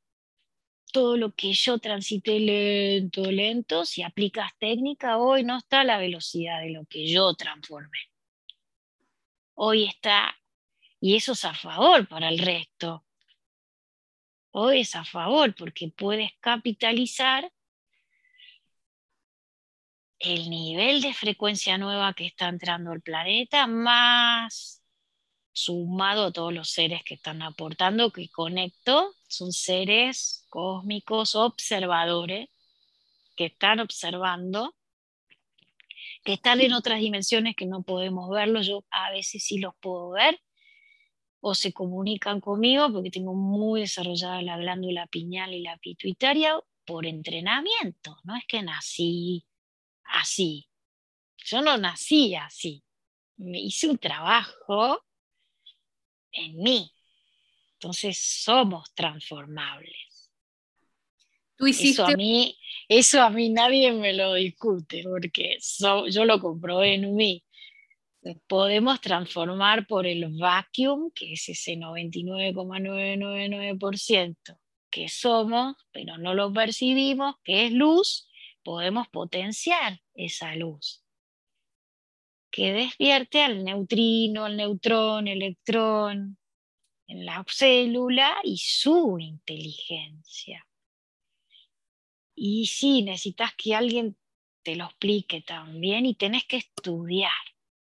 Todo lo que yo transité lento, lento, si aplicas técnica, hoy no está a la velocidad de lo que yo transformé hoy está, y eso es a favor para el resto. Hoy es a favor porque puedes capitalizar el nivel de frecuencia nueva que está entrando al planeta, más sumado a todos los seres que están aportando, que conecto, son seres cósmicos observadores que están observando que están en otras dimensiones que no podemos verlos, yo a veces sí los puedo ver, o se comunican conmigo porque tengo muy desarrollada la glándula piñal y la pituitaria por entrenamiento, no es que nací así, yo no nací así, me hice un trabajo en mí, entonces somos transformables. Eso a mí, eso a mí nadie me lo discute, porque yo lo comprobé en mí. Podemos transformar por el vacuum, que es ese 99,999% que somos, pero no lo percibimos, que es luz, podemos potenciar esa luz. Que despierte al neutrino, al neutrón, electrón, en la célula y su inteligencia. Y sí, necesitas que alguien te lo explique también y tenés que estudiar.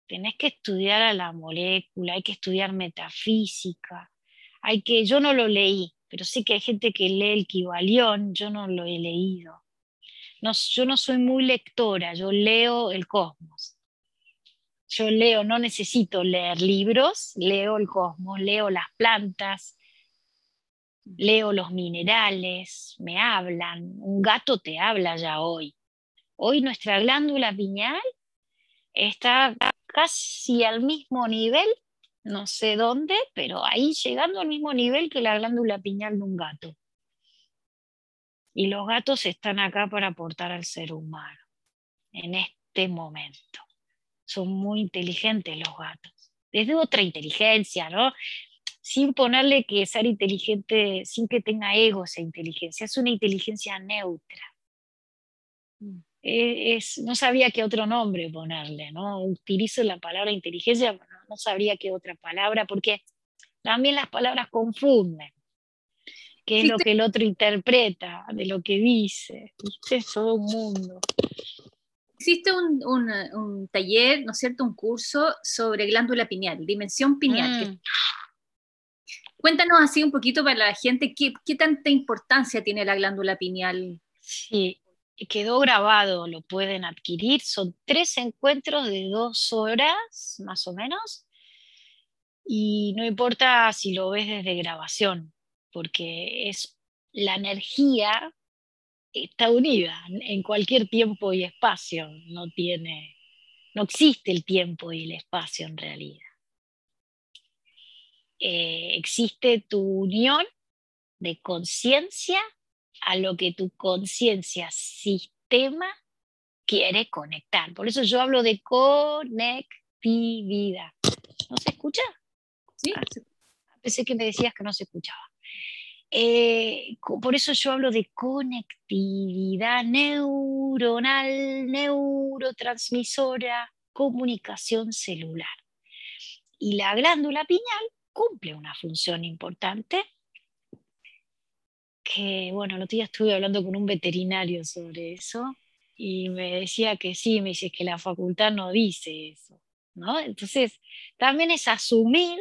Tenés que estudiar a la molécula, hay que estudiar metafísica. Hay que, yo no lo leí, pero sé que hay gente que lee el Kibalión, yo no lo he leído. No, yo no soy muy lectora, yo leo el cosmos. Yo leo, no necesito leer libros, leo el cosmos, leo las plantas, leo los minerales, me hablan, un gato te habla ya hoy. Hoy nuestra glándula piñal está casi al mismo nivel, no sé dónde, pero ahí llegando al mismo nivel que la glándula piñal de un gato. Y los gatos están acá para aportar al ser humano en este momento. Son muy inteligentes los gatos. Desde otra inteligencia, ¿no? sin ponerle que ser inteligente, sin que tenga ego esa inteligencia, es una inteligencia neutra. Mm. E, es, no sabía qué otro nombre ponerle, ¿no? Utilizo la palabra inteligencia, pero no sabría qué otra palabra, porque también las palabras confunden. ¿Qué es lo que el otro interpreta de lo que dice? Es todo un mundo. Existe un, un, taller, ¿no es cierto? Un curso sobre glándula pineal, dimensión pineal, mm. Cuéntanos así un poquito para la gente, ¿qué, tanta importancia tiene la glándula pineal? Sí, quedó grabado, lo pueden adquirir. Son tres encuentros de dos horas, más o menos. Y no importa si lo ves desde grabación, porque es la energía está unida en cualquier tiempo y espacio. No tiene, no existe el tiempo y el espacio en realidad. Eh, existe tu unión de conciencia a lo que tu conciencia sistema quiere conectar. Por eso yo hablo de conectividad. ¿No se escucha? Sí. Ah, pensé que me decías que no se escuchaba. Eh, por eso yo hablo de conectividad neuronal, neurotransmisora, comunicación celular. Y la glándula piñal cumple una función importante que, bueno, el otro día estuve hablando con un veterinario sobre eso y me decía que sí, me dice que la facultad no dice eso, ¿no? Entonces, también es asumir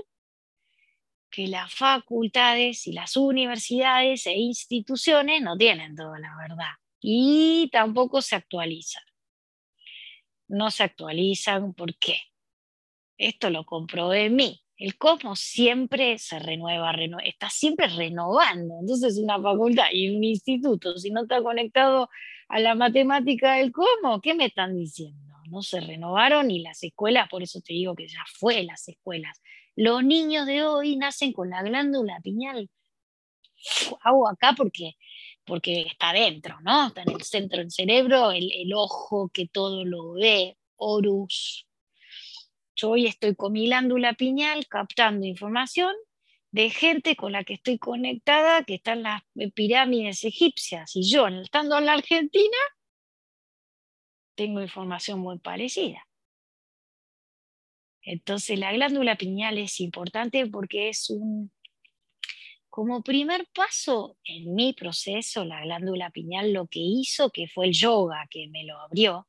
que las facultades y las universidades e instituciones no tienen toda la verdad y tampoco se actualizan. No se actualizan, ¿por qué? Esto lo comprobé en mí. El cosmos siempre se renueva, está siempre renovando. Entonces, una facultad y un instituto, si no está conectado a la matemática del cosmos, ¿qué me están diciendo? No se renovaron y las escuelas, por eso te digo que ya fue las escuelas. Los niños de hoy nacen con la glándula piñal. Hago acá porque, porque está dentro, ¿no? Está en el centro del cerebro, el, el ojo que todo lo ve, Horus, yo hoy estoy con mi glándula piñal captando información de gente con la que estoy conectada, que está en las pirámides egipcias, y yo, estando en la Argentina, tengo información muy parecida. Entonces la glándula piñal es importante porque es un, como primer paso en mi proceso, la glándula piñal lo que hizo, que fue el yoga que me lo abrió,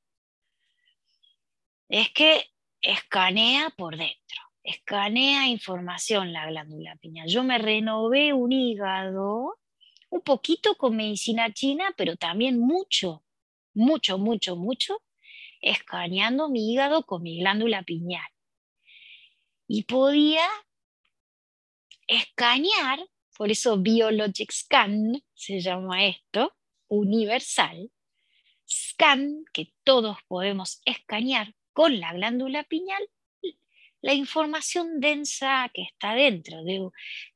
es que escanea por dentro, escanea información la glándula piñal. Yo me renové un hígado, un poquito con medicina china, pero también mucho, mucho, mucho, mucho, escaneando mi hígado con mi glándula piñal. Y podía escanear, por eso Biologic Scan se llama esto, universal, scan que todos podemos escanear con la glándula piñal la información densa que está dentro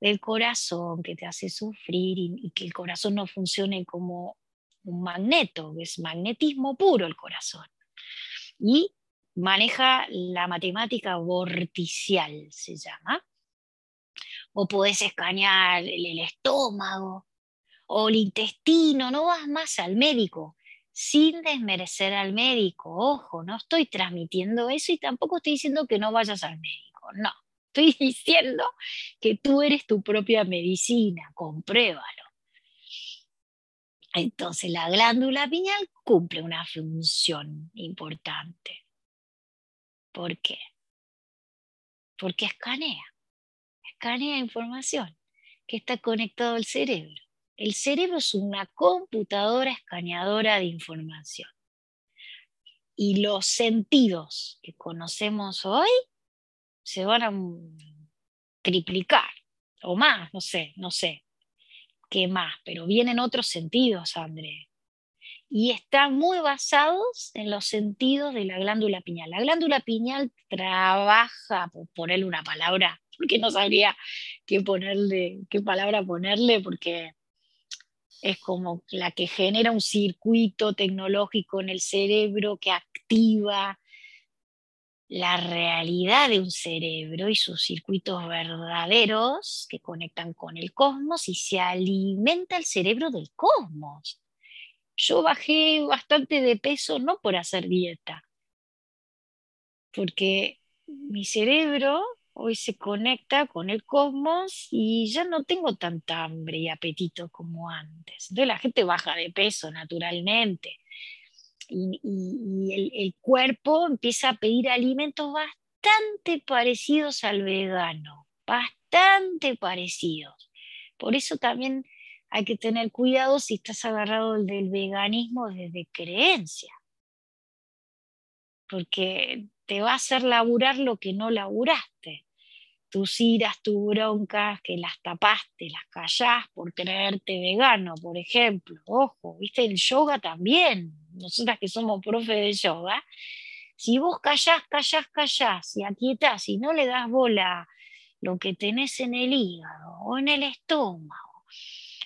del corazón, que te hace sufrir y, que el corazón no funcione como un magneto, es magnetismo puro el corazón. Y maneja la matemática vorticial, se llama. O podés escanear el estómago o el intestino, no vas más al médico sin desmerecer al médico. Ojo, no estoy transmitiendo eso y tampoco estoy diciendo que no vayas al médico. No, estoy diciendo que tú eres tu propia medicina, compruébalo. Entonces la glándula pineal cumple una función importante. ¿Por qué? Porque escanea, escanea información que está conectado al cerebro. El cerebro es una computadora escaneadora de información. Y los sentidos que conocemos hoy se van a triplicar o más, no sé, no sé qué más, pero vienen otros sentidos, André. Y están muy basados en los sentidos de la glándula piñal. La glándula piñal trabaja, por ponerle una palabra, porque no sabría qué ponerle, qué palabra ponerle, porque es como la que genera un circuito tecnológico en el cerebro que activa la realidad de un cerebro y sus circuitos verdaderos que conectan con el cosmos y se alimenta el cerebro del cosmos. Yo bajé bastante de peso no por hacer dieta, porque mi cerebro hoy se conecta con el cosmos y ya no tengo tanta hambre y apetito como antes. Entonces la gente baja de peso naturalmente y, el, el, cuerpo empieza a pedir alimentos bastante parecidos al vegano, bastante parecidos. Por eso también hay que tener cuidado si estás agarrado del veganismo desde creencia, porque te va a hacer laburar lo que no laburaste. Tus iras, tus broncas, que las tapaste, las callás por creerte vegano, por ejemplo. Ojo, viste, el yoga también, nosotras que somos profe de yoga, si vos callás, callás, callás y aquietás y no le das bola lo que tenés en el hígado o en el estómago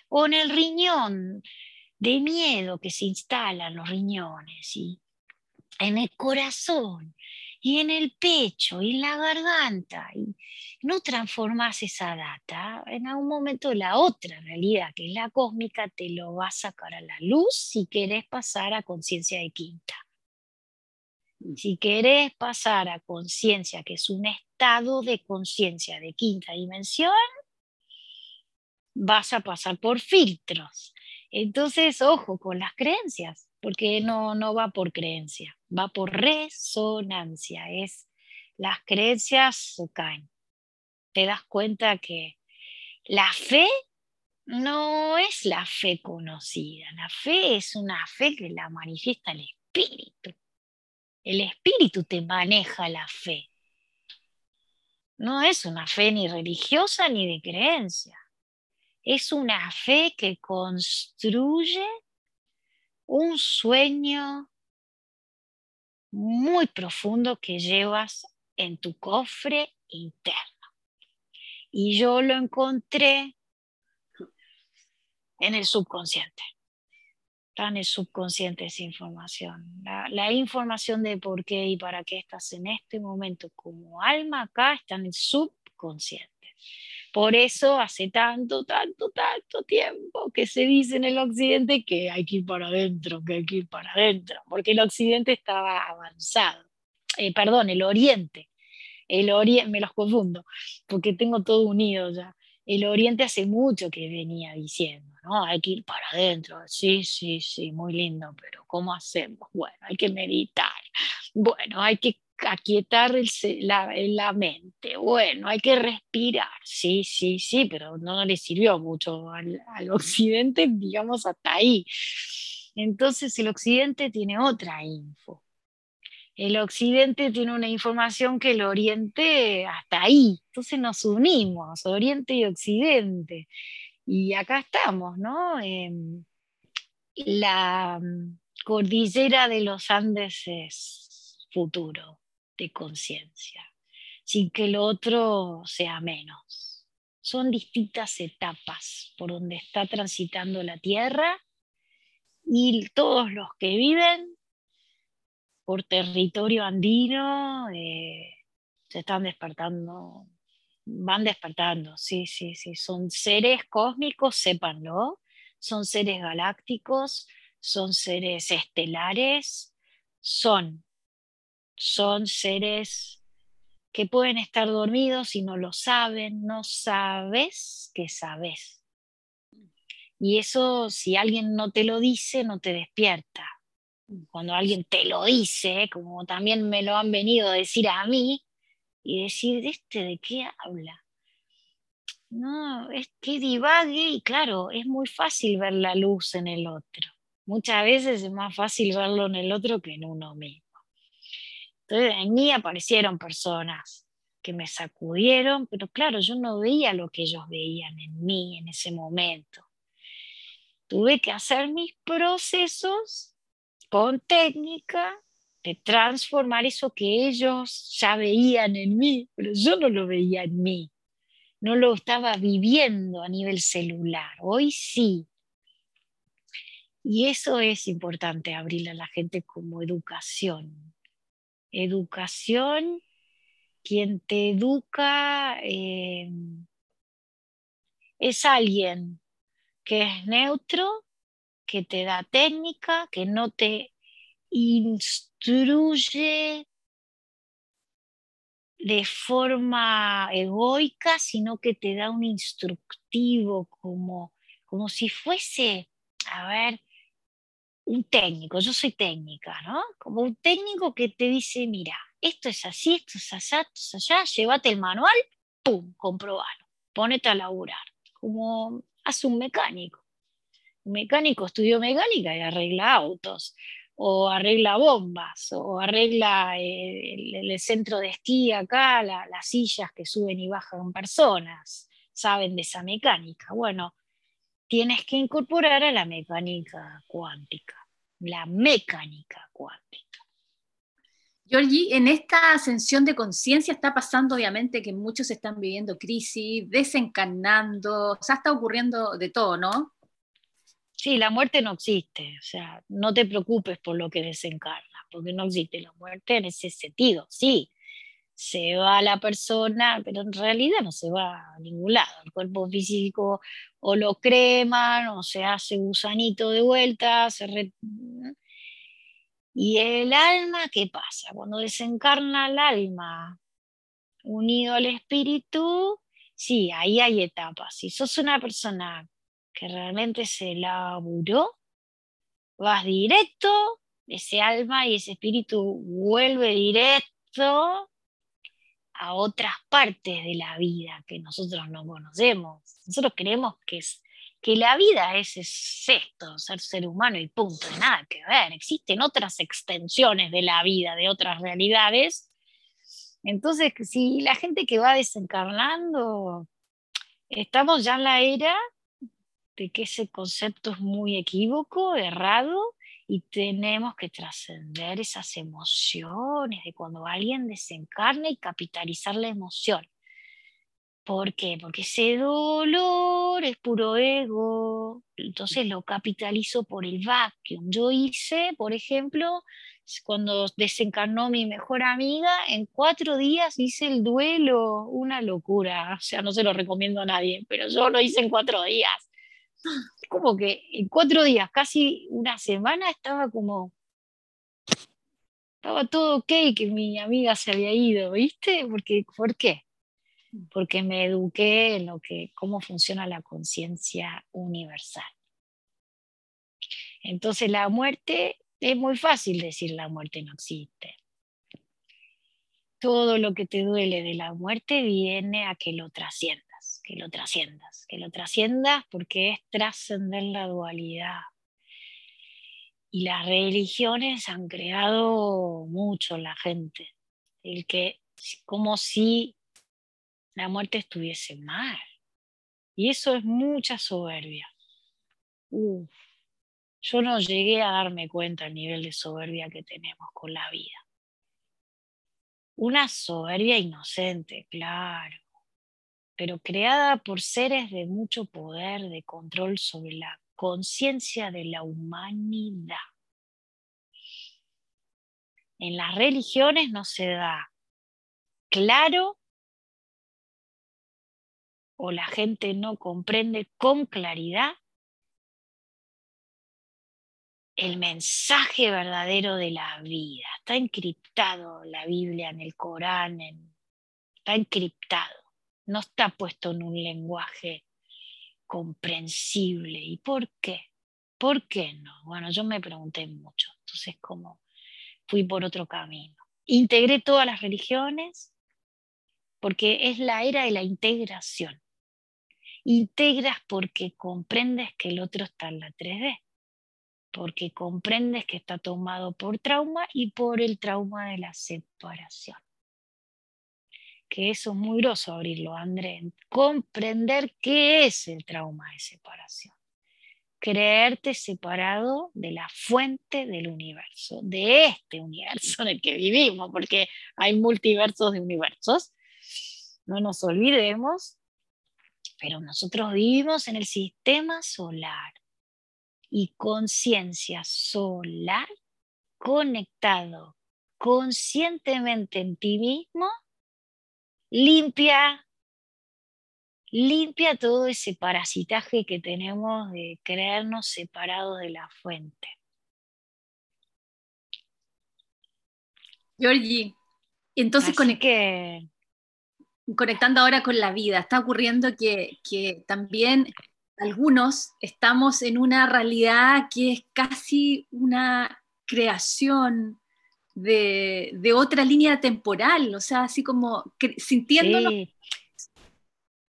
o en el riñón de miedo que se instalan los riñones y en el corazón y en el pecho y en la garganta. Y no transformas esa data, en algún momento la otra realidad, que es la cósmica, te lo va a sacar a la luz si querés pasar a conciencia de quinta. Si querés pasar a conciencia, que es un estado de conciencia de quinta dimensión, vas a pasar por filtros. Entonces, ojo con las creencias, porque no, no va por creencia, va por resonancia. Es, las creencias caen. Te das cuenta que la fe no es la fe conocida, la fe es una fe que la manifiesta el espíritu. El espíritu te maneja la fe. No es una fe ni religiosa ni de creencia. Es una fe que construye un sueño muy profundo que llevas en tu cofre interno. Y yo lo encontré en el subconsciente. Está en el subconsciente esa información. La, información de por qué y para qué estás en este momento como alma acá está en el subconsciente. Por eso hace tanto, tanto, tanto tiempo que se dice en el occidente que hay que ir para adentro, que hay que ir para adentro, porque el occidente estaba avanzado. Eh, perdón, el oriente. El oriente, me los confundo, porque tengo todo unido ya. El oriente hace mucho que venía diciendo, ¿no? Hay que ir para adentro. Sí, sí, sí, muy lindo, pero ¿cómo hacemos? Bueno, hay que meditar. Bueno, hay que aquietar la, la, mente. Bueno, hay que respirar. Sí, sí, sí, pero no le sirvió mucho al, al, occidente, digamos, hasta ahí. Entonces el occidente tiene otra info. El occidente tiene una información que el oriente hasta ahí. Entonces nos unimos, oriente y occidente. Y acá estamos, ¿no? Em, la mm, cordillera de los Andes es futuro de conciencia, sin que el otro sea menos. Son distintas etapas por donde está transitando la Tierra y todos los que viven por territorio andino eh, se están despertando, van despertando, sí, sí, sí, son seres cósmicos, sépanlo, son seres galácticos, son seres estelares, son son seres que pueden estar dormidos y no lo saben, no sabes que sabes. Y eso, si alguien no te lo dice, no te despierta. Cuando alguien te lo dice, como también me lo han venido a decir a mí, y decir, ¿este de qué habla? No, es que divague y claro, es muy fácil ver la luz en el otro. Muchas veces es más fácil verlo en el otro que en uno mismo. Entonces en mí aparecieron personas que me sacudieron, pero claro, yo no veía lo que ellos veían en mí en ese momento. Tuve que hacer mis procesos con técnica de transformar eso que ellos ya veían en mí, pero yo no lo veía en mí, no lo estaba viviendo a nivel celular. Hoy sí. Y eso es importante abrirle a la gente como educación, educación, quien te educa eh, es alguien que es neutro, que te da técnica, que no te instruye de forma egoica, sino que te da un instructivo como, como si fuese, a ver, un técnico, yo soy técnica, ¿no? Como un técnico que te dice, mira, esto es así, esto es allá, esto es allá, llévate el manual, pum, comprobalo, ponete a laburar, como hace un mecánico. Un mecánico estudió mecánica y arregla autos, o arregla bombas, o arregla eh, el, centro de esquí acá, las sillas que suben y bajan personas, saben de esa mecánica. Bueno, tienes que incorporar a la mecánica cuántica la mecánica cuántica. Georgie, en esta ascensión de conciencia está pasando obviamente que muchos están viviendo crisis, desencarnando, o sea, está ocurriendo de todo, ¿no? Sí, la muerte no existe, o sea, no te preocupes por lo que desencarna, porque no existe la muerte en ese sentido, sí, se va la persona, pero en realidad no se va a ningún lado. El cuerpo físico o lo creman o se hace gusanito de vuelta. Se Y el alma, ¿qué pasa? Cuando desencarna el alma unido al espíritu, sí, ahí hay etapas. Si sos una persona que realmente se laburó, vas directo, ese alma y ese espíritu vuelve directo a otras partes de la vida que nosotros no conocemos. Nosotros creemos que, es, que la vida es, esto, ser ser humano y punto, nada que ver. Existen otras extensiones de la vida, de otras realidades. Entonces, si la gente que va desencarnando, estamos ya en la era de que ese concepto es muy equívoco, errado, y tenemos que trascender esas emociones de cuando alguien desencarna y capitalizar la emoción. ¿Por qué? Porque ese dolor es puro ego, entonces lo capitalizo por el vacuum. Yo hice, por ejemplo, cuando desencarnó mi mejor amiga, en cuatro días hice el duelo, una locura, o sea, no se lo recomiendo a nadie, pero yo lo hice en cuatro días como que en cuatro días, casi una semana, estaba como, estaba todo ok que mi amiga se había ido, ¿viste? Porque, ¿Por qué? Porque me eduqué en lo que, cómo funciona la conciencia universal. Entonces la muerte, es muy fácil decir la muerte no existe. Todo lo que te duele de la muerte viene a que lo trascienda que lo trasciendas, que lo trasciendas porque es trascender la dualidad. Y las religiones han creado mucho en la gente, el que como si la muerte estuviese mal. Y eso es mucha soberbia. yo no llegué a darme cuenta el nivel de soberbia que tenemos con la vida. Una soberbia inocente, claro pero creada por seres de mucho poder, de control sobre la conciencia de la humanidad. En las religiones no se da claro o la gente no comprende con claridad el mensaje verdadero de la vida. Está encriptado la Biblia en el Corán, está encriptado no está puesto en un lenguaje comprensible. ¿Y por qué? ¿Por qué no? Bueno, yo me pregunté mucho, entonces como fui por otro camino. Integré todas las religiones porque es la era de la integración. Integras porque comprendes que el otro está en la 3D, porque comprendes que está tomado por trauma y por el trauma de la separación que eso es muy groso abrirlo, André, comprender qué es el trauma de separación. Creerte separado de la fuente del universo, de este universo en el que vivimos, porque hay multiversos de universos. No nos olvidemos, pero nosotros vivimos en el sistema solar y conciencia solar conectado conscientemente en ti mismo limpia, limpia todo ese parasitaje que tenemos de creernos separados de la fuente. Georgie, entonces conectando ahora con la vida, está ocurriendo que, que también algunos estamos en una realidad que es casi una creación de, otra línea temporal, o sea, así como sintiéndolo.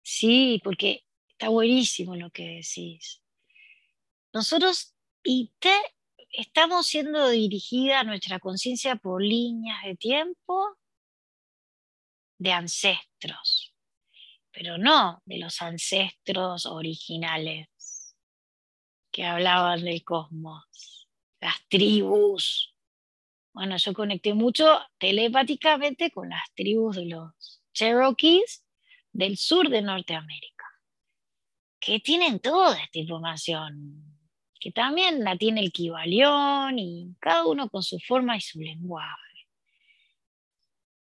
Sí. porque está buenísimo lo que decís. Nosotros y te, estamos siendo dirigida nuestra conciencia por líneas de tiempo de ancestros, pero no de los ancestros originales que hablaban del cosmos, las tribus, bueno, yo conecté mucho telepáticamente con las tribus de los Cherokees del sur de Norteamérica, que tienen toda esta información, que también la tiene el Kibalión y cada uno con su forma y su lenguaje,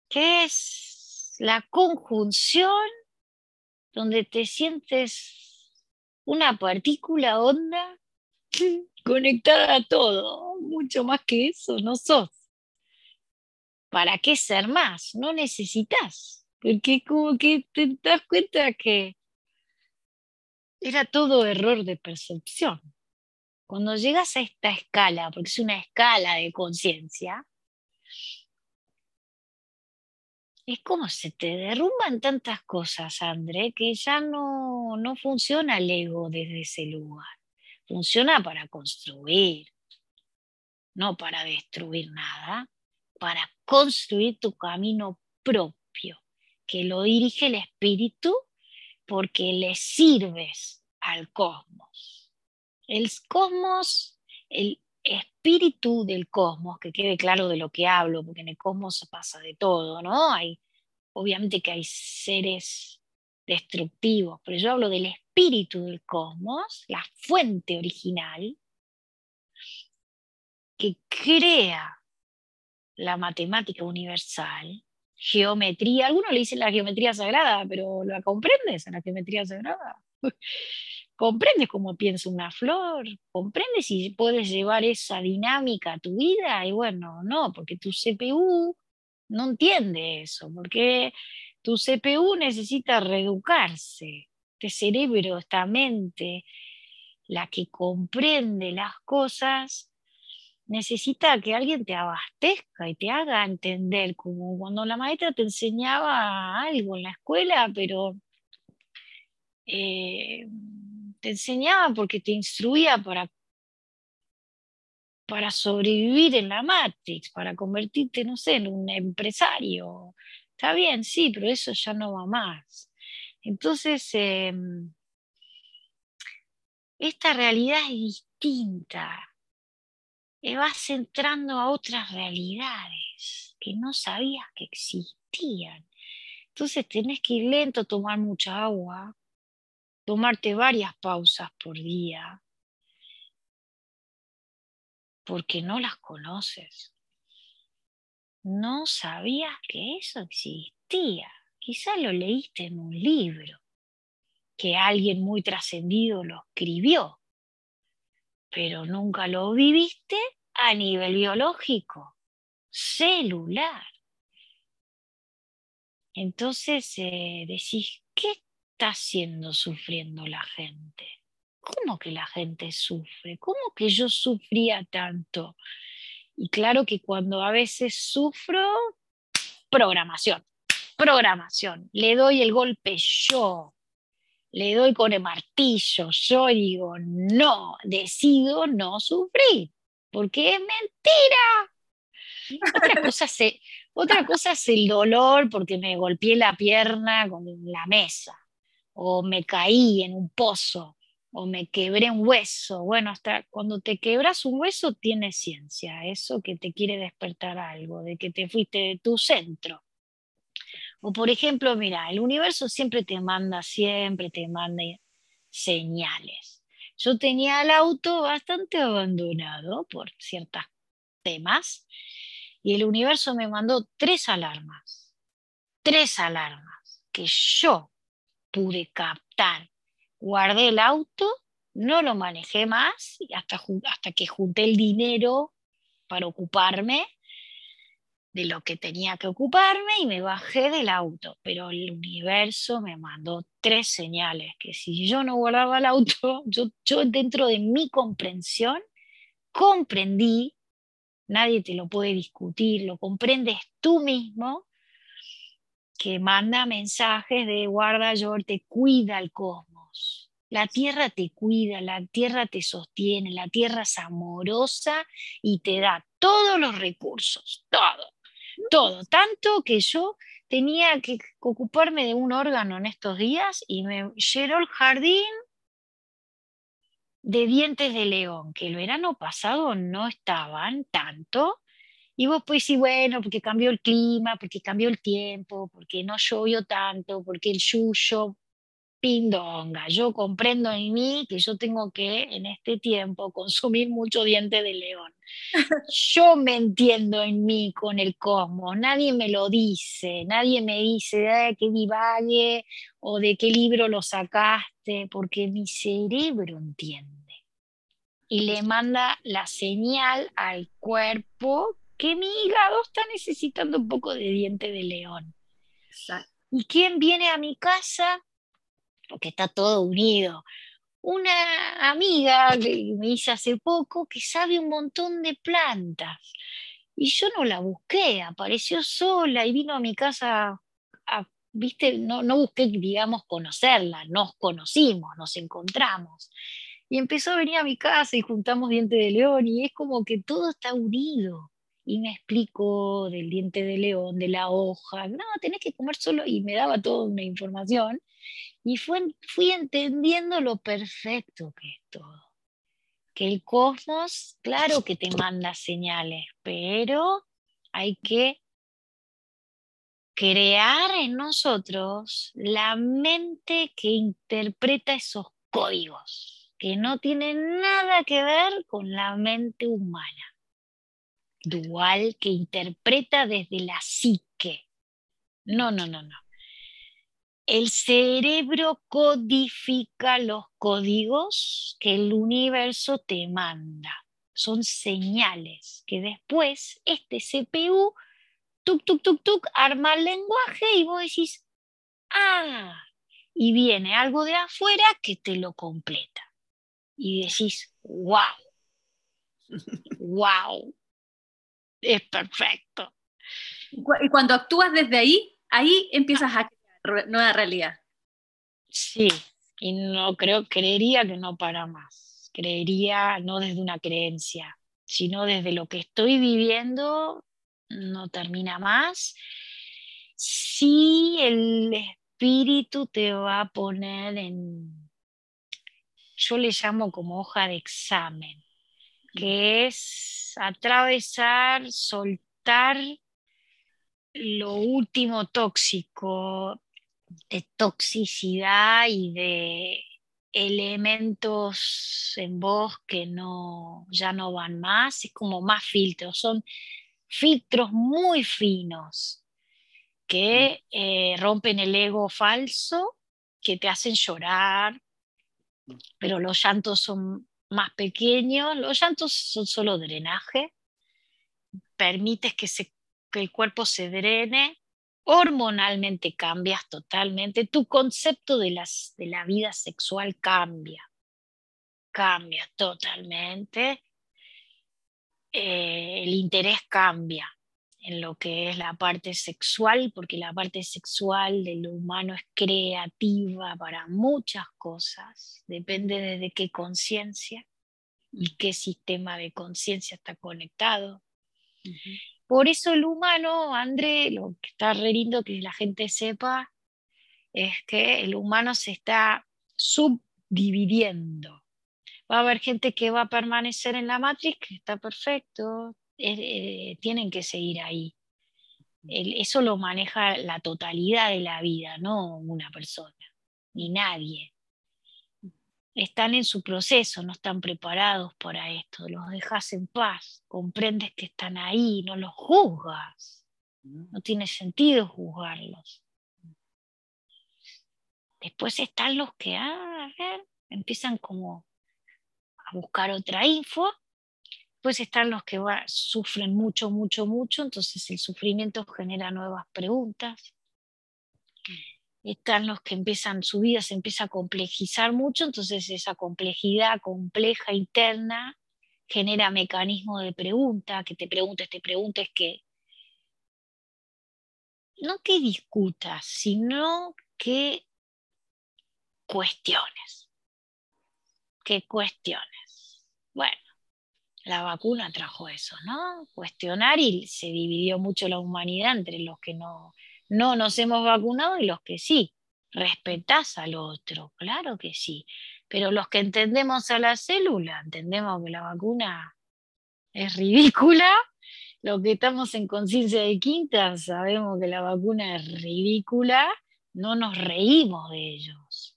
que es la conjunción donde te sientes una partícula honda conectada a todo, mucho más que eso, no sos. ¿Para qué ser más? No necesitas. Porque como que te das cuenta que era todo error de percepción. Cuando llegas a esta escala, porque es una escala de conciencia, es como se te derrumban tantas cosas, André, que ya no, no funciona el ego desde ese lugar. Funciona para construir, no para destruir nada, para construir tu camino propio, que lo dirige el espíritu porque le sirves al cosmos. El cosmos, el espíritu del cosmos, que quede claro de lo que hablo, porque en el cosmos pasa de todo, ¿no? Hay, obviamente que hay seres destructivos, pero yo hablo del espíritu del cosmos, la fuente original, que crea la matemática universal, geometría, algunos le dicen la geometría sagrada, pero ¿la comprendes en la geometría sagrada? ¿Comprendes cómo piensa una flor? ¿Comprendes si puedes llevar esa dinámica a tu vida? Y bueno, no, porque tu CPU no entiende eso, porque tu CPU necesita reeducarse. Este cerebro, esta mente, la que comprende las cosas, necesita que alguien te abastezca y te haga entender, como cuando la maestra te enseñaba algo en la escuela, pero eh, te enseñaba porque te instruía para, para sobrevivir en la Matrix, para convertirte, no sé, en un empresario. Está bien, sí, pero eso ya no va más. Entonces, em, esta realidad es distinta vas entrando a otras realidades que no sabías que existían. Entonces tenés que ir lento, tomar mucha agua, tomarte varias pausas por día, porque no las conoces. No sabías que eso existía. Quizá lo leíste en un libro, que alguien muy trascendido lo escribió pero nunca lo viviste a nivel biológico, celular. Entonces eh, decís, ¿qué está haciendo sufriendo la gente? ¿Cómo que la gente sufre? ¿Cómo que yo sufría tanto? Y claro que cuando a veces sufro, programación, programación, le doy el golpe yo, le doy con el martillo, yo digo, no, decido no sufrir, porque es mentira. Otra cosa, es, otra cosa es el dolor porque me golpeé la pierna con la mesa, o me caí en un pozo, o me quebré un hueso. Bueno, hasta cuando te quebras un hueso tiene ciencia, eso que te quiere despertar algo, de que te fuiste de tu centro. O por ejemplo, mira, el universo siempre te manda, siempre te manda señales. Yo tenía el auto bastante abandonado por ciertos temas y el universo me mandó tres alarmas, tres alarmas que yo pude captar. Guardé el auto, no lo manejé más hasta, hasta que junté el dinero para ocuparme de lo que tenía que ocuparme y me bajé del auto, pero el universo me mandó tres señales, que si yo no guardaba el auto, yo, yo dentro de mi comprensión comprendí, nadie te lo puede discutir, lo comprendes tú mismo, que manda mensajes de guarda, yo te cuida el cosmos. La tierra te cuida, la tierra te sostiene, la tierra es amorosa y te da todos los recursos, todo todo, tanto que yo tenía que ocuparme de un órgano en estos días y me llenó el jardín de dientes de león, que el verano pasado no estaban tanto. Y vos pues sí, bueno, porque cambió el clima, porque cambió el tiempo, porque no llovió tanto, porque el yuyo pindonga. Yo comprendo en mí que yo tengo que en este tiempo consumir mucho diente de león. Yo me entiendo en mí con el cosmos, nadie me lo dice, nadie me dice de qué divague o de qué libro lo sacaste, porque mi cerebro entiende y le manda la señal al cuerpo que mi hígado está necesitando un poco de diente de león. ¿Y quién viene a mi casa? Porque está todo unido. Una amiga que me hice hace poco que sabe un montón de plantas. Y yo no la busqué, apareció sola y vino a mi casa viste, no, no busqué, digamos, conocerla, nos conocimos, nos encontramos. Y empezó a venir a mi casa y juntamos diente de león y es como que todo está unido. Y me explicó del diente de león, de la hoja, no, tenés que comer solo y me daba toda una información. Y fui entendiendo lo perfecto que es todo. Que el cosmos, claro que te manda señales, pero hay que crear en nosotros la mente que interpreta esos códigos, que no tienen nada que ver con la mente humana, dual que interpreta desde la psique. No, no, no, no. El cerebro codifica los códigos que el universo te manda. Son señales que después este CPU tuk, tuk, tuk, tuk, arma el lenguaje y vos decís, ah, y viene algo de afuera que te lo completa. Y decís, wow, wow, es perfecto. Y cuando actúas desde ahí, ahí empiezas a nueva realidad. Sí, y no creo, creería que no para más. Creería no desde una creencia, sino desde lo que estoy viviendo no termina más. Si el espíritu te va a poner en, yo le llamo como hoja de examen, que es atravesar, soltar lo último tóxico, de toxicidad y de elementos en vos que no, ya no van más, es como más filtros, son filtros muy finos que eh, rompen el ego falso, que te hacen llorar, pero los llantos son más pequeños, los llantos son solo drenaje, permites que, que el cuerpo se drene, hormonalmente cambias totalmente, tu concepto de, las, de la vida sexual cambia, cambia totalmente. Eh, el interés cambia en lo que es la parte sexual, porque la parte sexual de lo humano es creativa para muchas cosas, depende de qué conciencia y qué sistema de conciencia está conectado. Por eso el humano, André, lo que está re lindo que la gente sepa es que el humano se está subdividiendo va a haber gente que va a permanecer en la matriz, que está perfecto, eh, tienen que seguir ahí. eso lo maneja la totalidad de la vida, no una persona, ni nadie. Están en su proceso, no están preparados para esto, los dejas en paz, comprendes que están ahí, no los juzgas. No tiene sentido juzgarlos. Después están los que, ah, a ver, empiezan como buscar otra info. Pues están los que sufren mucho, mucho, mucho, entonces el sufrimiento genera nuevas preguntas. Están los que empiezan, su vida se empieza a complejizar mucho, entonces esa complejidad compleja interna genera mecanismos de pregunta, que te preguntes, te preguntes que no que discutas, sino que cuestiones. Que cuestiones. Bueno, la vacuna trajo eso, ¿no? Cuestionar y se dividió mucho la humanidad entre los que no, no nos hemos vacunado y los que sí. Respetás al otro, claro que sí. Pero los que entendemos a la célula, entendemos que la vacuna es ridícula. Los que estamos en conciencia de quinta sabemos que la vacuna es ridícula. No nos reímos de ellos.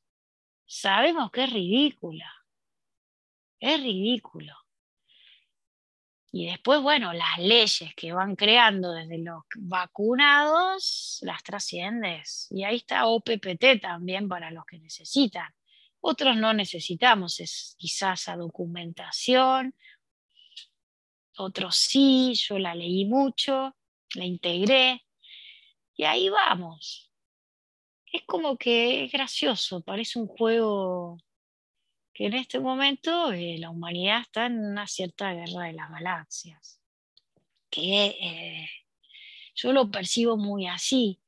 Sabemos que es ridícula. Es ridículo. Y después, bueno, las leyes que van creando desde los vacunados, las trasciendes. Y ahí está OPPT también para los que necesitan. Otros no necesitamos, es quizás a documentación. Otros sí, yo la leí mucho, la integré. Y ahí vamos. es como que es gracioso, parece un juego que en este momento eh, la humanidad está en una cierta guerra de las galaxias, que eh, yo lo percibo muy así,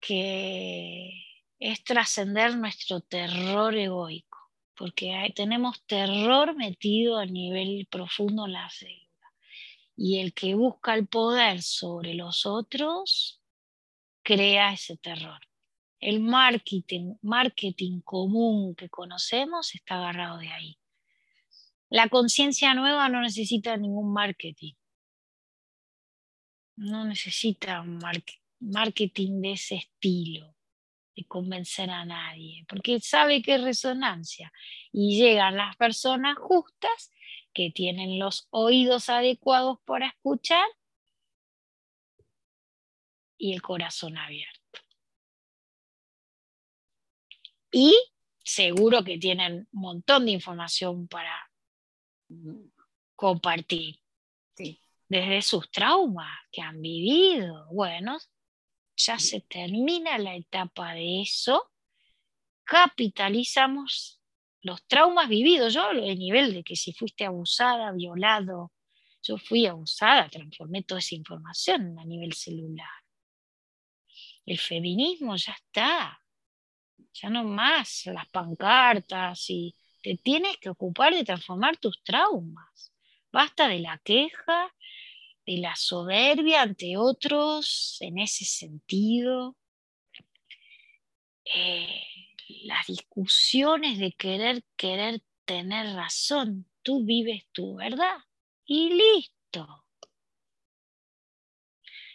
que es trascender nuestro terror egoico, porque tenemos terror metido a nivel profundo en la célula. Y el que busca el poder sobre los otros crea ese terror. El marketing, marketing común que conocemos está agarrado de ahí. La conciencia nueva no necesita ningún marketing. No necesita marketing de ese estilo, de convencer a nadie, porque sabe que es resonancia y llegan las personas justas que tienen los oídos adecuados para escuchar y el corazón abierto. Y seguro que tienen un montón de información para compartir. Desde sus traumas que han vivido. Bueno, ya se termina la etapa de eso. Capitalizamos los traumas vividos. Yo hablo de nivel de que si fuiste abusada, violado, yo fui abusada, transformé toda esa información a nivel celular. El feminismo ya está, ya no más las pancartas y te tienes que ocupar de transformar tus traumas. Basta de la queja, de la soberbia ante otros en ese sentido. Eh, las discusiones de querer, querer tener razón. Tú vives tu verdad y listo.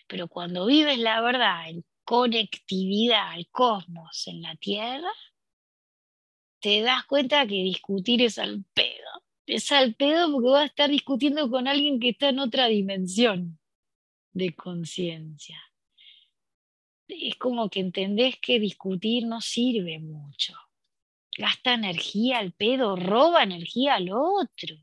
Pero cuando vives la verdad conectividad al cosmos en la Tierra, te das cuenta que discutir es al pedo. Es al pedo porque vas a estar discutiendo con alguien que está en otra dimensión de conciencia. Es como que entendés que discutir no sirve mucho. Gasta energía al pedo, roba energía al otro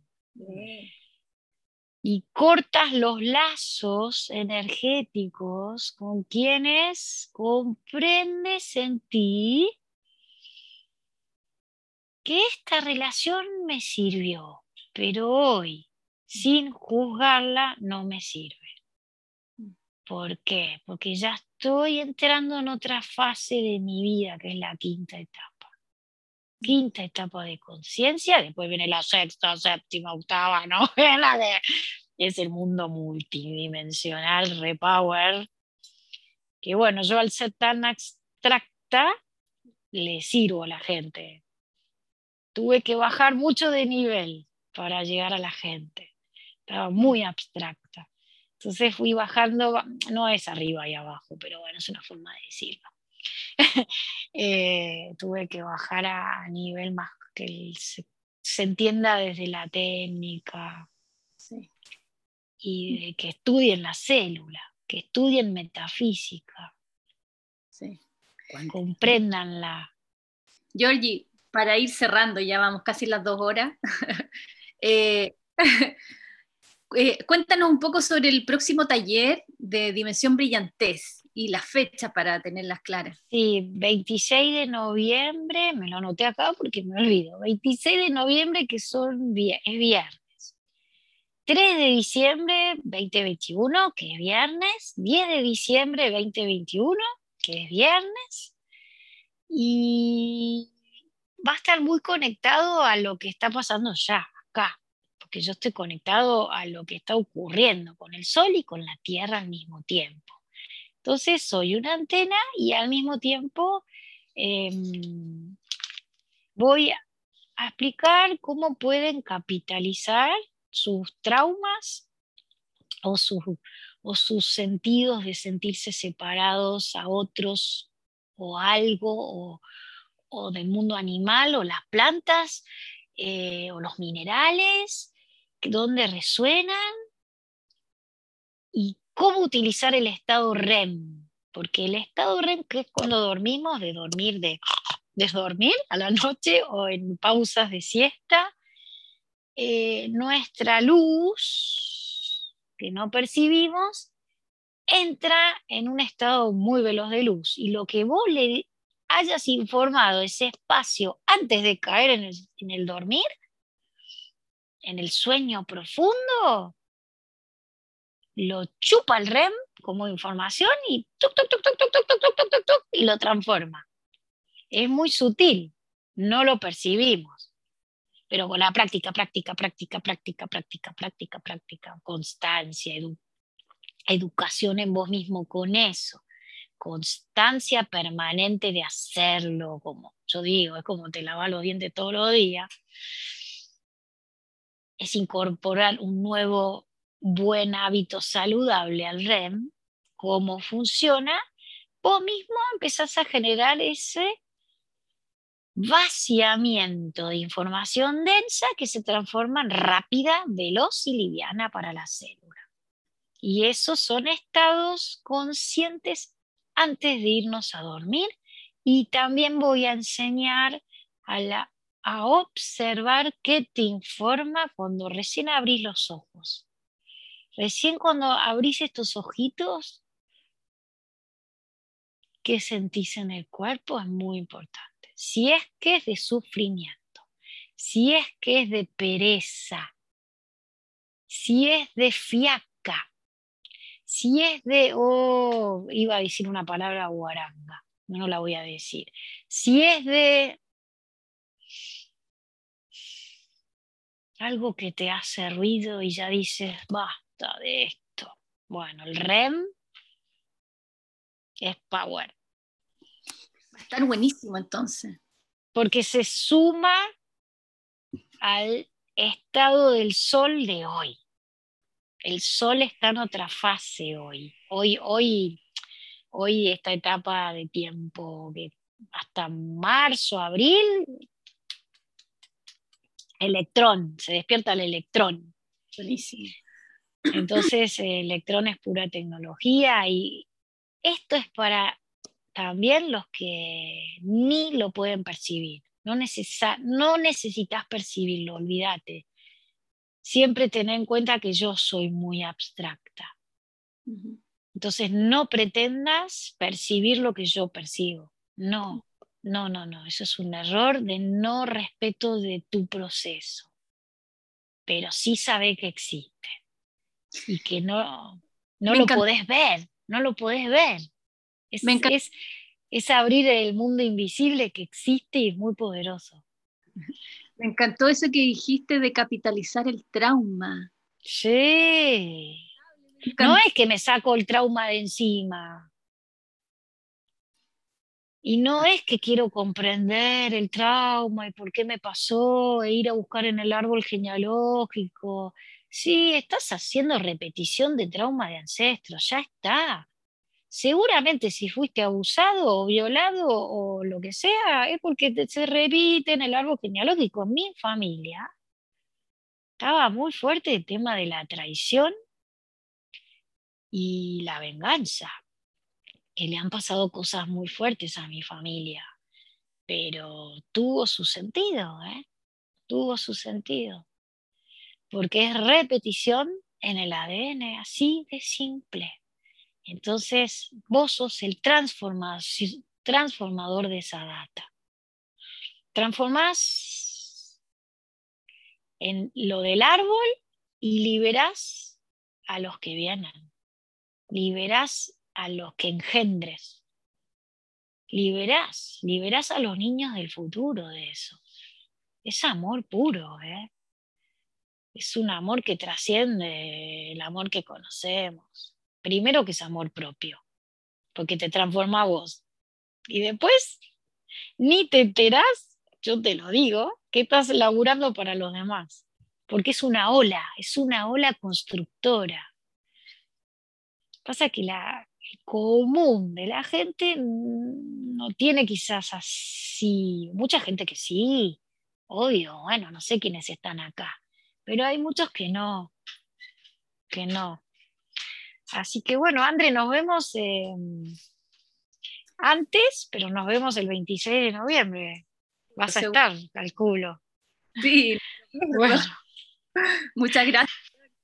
y cortas los lazos energéticos con quienes comprendes en ti que esta relación me sirvió, pero hoy, sin juzgarla, no me sirve. ¿Por qué? Porque ya estoy entrando en otra fase de mi vida, que es la quinta etapa. Quinta etapa de conciencia, después viene la sexta, séptima, octava, ¿no? es el mundo multidimensional, repower, que bueno, yo al ser tan abstracta, le sirvo a la gente. Tuve que bajar mucho de nivel para llegar a la gente. Estaba muy abstracta. Entonces fui bajando, no es arriba y abajo, pero bueno, es una forma de decirlo. Eh, tuve que bajar a nivel más que se, se entienda desde la técnica, y de que estudien la célula, que estudien metafísica, sí. comprendanla. Georgie, para ir cerrando, ya vamos casi las dos horas, eh, eh, cuéntanos un poco sobre el próximo taller de Dimensión Brillantez y las fechas para tenerlas claras. Sí, 26 de noviembre, me lo anoté acá porque me olvido, 26 de noviembre que son, es viernes. 3 de diciembre 2021, que es viernes, 10 de diciembre 2021, que es viernes, y va a estar muy conectado a lo que está pasando ya, acá, porque yo estoy conectado a lo que está ocurriendo con el Sol y con la Tierra al mismo tiempo. Entonces soy una antena y al mismo tiempo em, voy a explicar cómo pueden capitalizar sus traumas o, o sus sentidos de sentirse separados a otros o algo o, del mundo animal o las plantas eh, o los minerales, donde resuenan cómo utilizar el estado REM, porque el estado REM, que es cuando dormimos, de dormir, de, de dormir a la noche o en pausas de siesta, eh, nuestra luz, que no percibimos, entra en un estado muy veloz de luz. Y lo que vos le hayas informado ese espacio antes de caer en el, dormir, en el sueño profundo, lo chupa el REM como información y, y lo transforma. Es muy sutil, no lo percibimos, pero con la práctica, práctica, práctica, práctica, práctica, práctica, práctica, constancia, educación en vos mismo con eso constancia permanente de hacerlo, como yo digo, es como te lavas los dientes todos los días, es incorporar un nuevo buen hábito saludable al REM, cómo funciona, vos mismo empezás a generar ese vaciamiento de información densa que se transforma en rápida, veloz y liviana para la célula. Y esos son estados conscientes antes de irnos a dormir y también voy a enseñar a, a observar qué te informa cuando recién abrís los ojos. Recién cuando abrís estos ojitos, qué sentís en el cuerpo es muy importante. Si es que es de sufrimiento, si es que es de pereza, si es de fiaca, si es de, oh, iba a decir una palabra guaranga, no la voy a decir. Si es de algo que te hace ruido y ya dices, de esto. Bueno, el REM es power. Va a estar buenísimo entonces. Porque se suma al estado del sol de hoy el sol está en otra fase hoy. Hoy, hoy, hoy esta etapa de tiempo que hasta marzo, abril, electrón, se despierta el electrón. Entonces, el electrón es pura tecnología y esto es para también los que ni lo pueden percibir. No, no necesitas percibirlo, olvídate siempre ten en cuenta que yo soy muy abstracta. Entonces no pretendas percibir lo que yo percibo. No, no, no, no. Eso es un error de no respeto de tu proceso. Pero sí sabe que existe y que no, no lo podés ver, no lo podés ver. Es, es, es abrir el mundo invisible que existe y es muy poderoso. Me encantó eso que dijiste de capitalizar el trauma. Sí. No es que me saco el trauma de encima. Y no es que quiero comprender el trauma y por qué me pasó e ir a buscar en el árbol genealógico. Sí, estás haciendo repetición de trauma de ancestros, ya está seguramente si fuiste abusado o violado o lo que sea, es porque se repite en el árbol genealógico. En mi familia estaba muy fuerte el tema de la traición y la venganza, que le han pasado cosas muy fuertes a mi familia, pero tuvo su sentido, ¿eh? tuvo su sentido, porque es repetición en el ADN, así de simple. Entonces, vos sos el transformador de esa data. Transformás en lo del árbol y liberás a los que vienen. Liberás a los que engendres. Liberás, liberás a los niños del futuro de eso. Es amor puro, ¿eh? Es un amor que trasciende el amor que conocemos primero que es amor propio, porque te transforma a vos. Y después, ni te enterás, yo te lo digo, que estás laburando para los demás, porque es una ola, es una ola constructora. Pasa que la, común de la gente no tiene quizás así, mucha gente que sí, obvio, bueno, no sé quiénes están acá, pero hay muchos que no, que no. Así que bueno, André, nos vemos em, antes, pero nos vemos el 26 de noviembre. Vas a estar, calculo. Sí, bueno. Muchas gracias.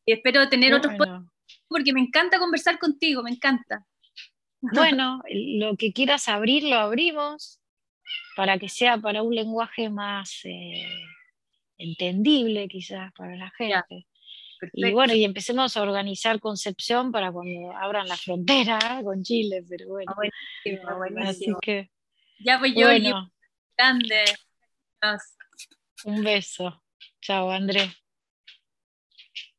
Espero tener otros porque me encanta conversar contigo, me encanta. Bueno, lo que quieras abrir, lo abrimos. para que sea para un lenguaje más eh, entendible quizás para la gente. Y bueno, y empecemos a organizar Concepción para cuando abran la frontera con Chile, pero bueno. Ah, Así que, ya voy yo, grande. Un beso. Chao, Andrés.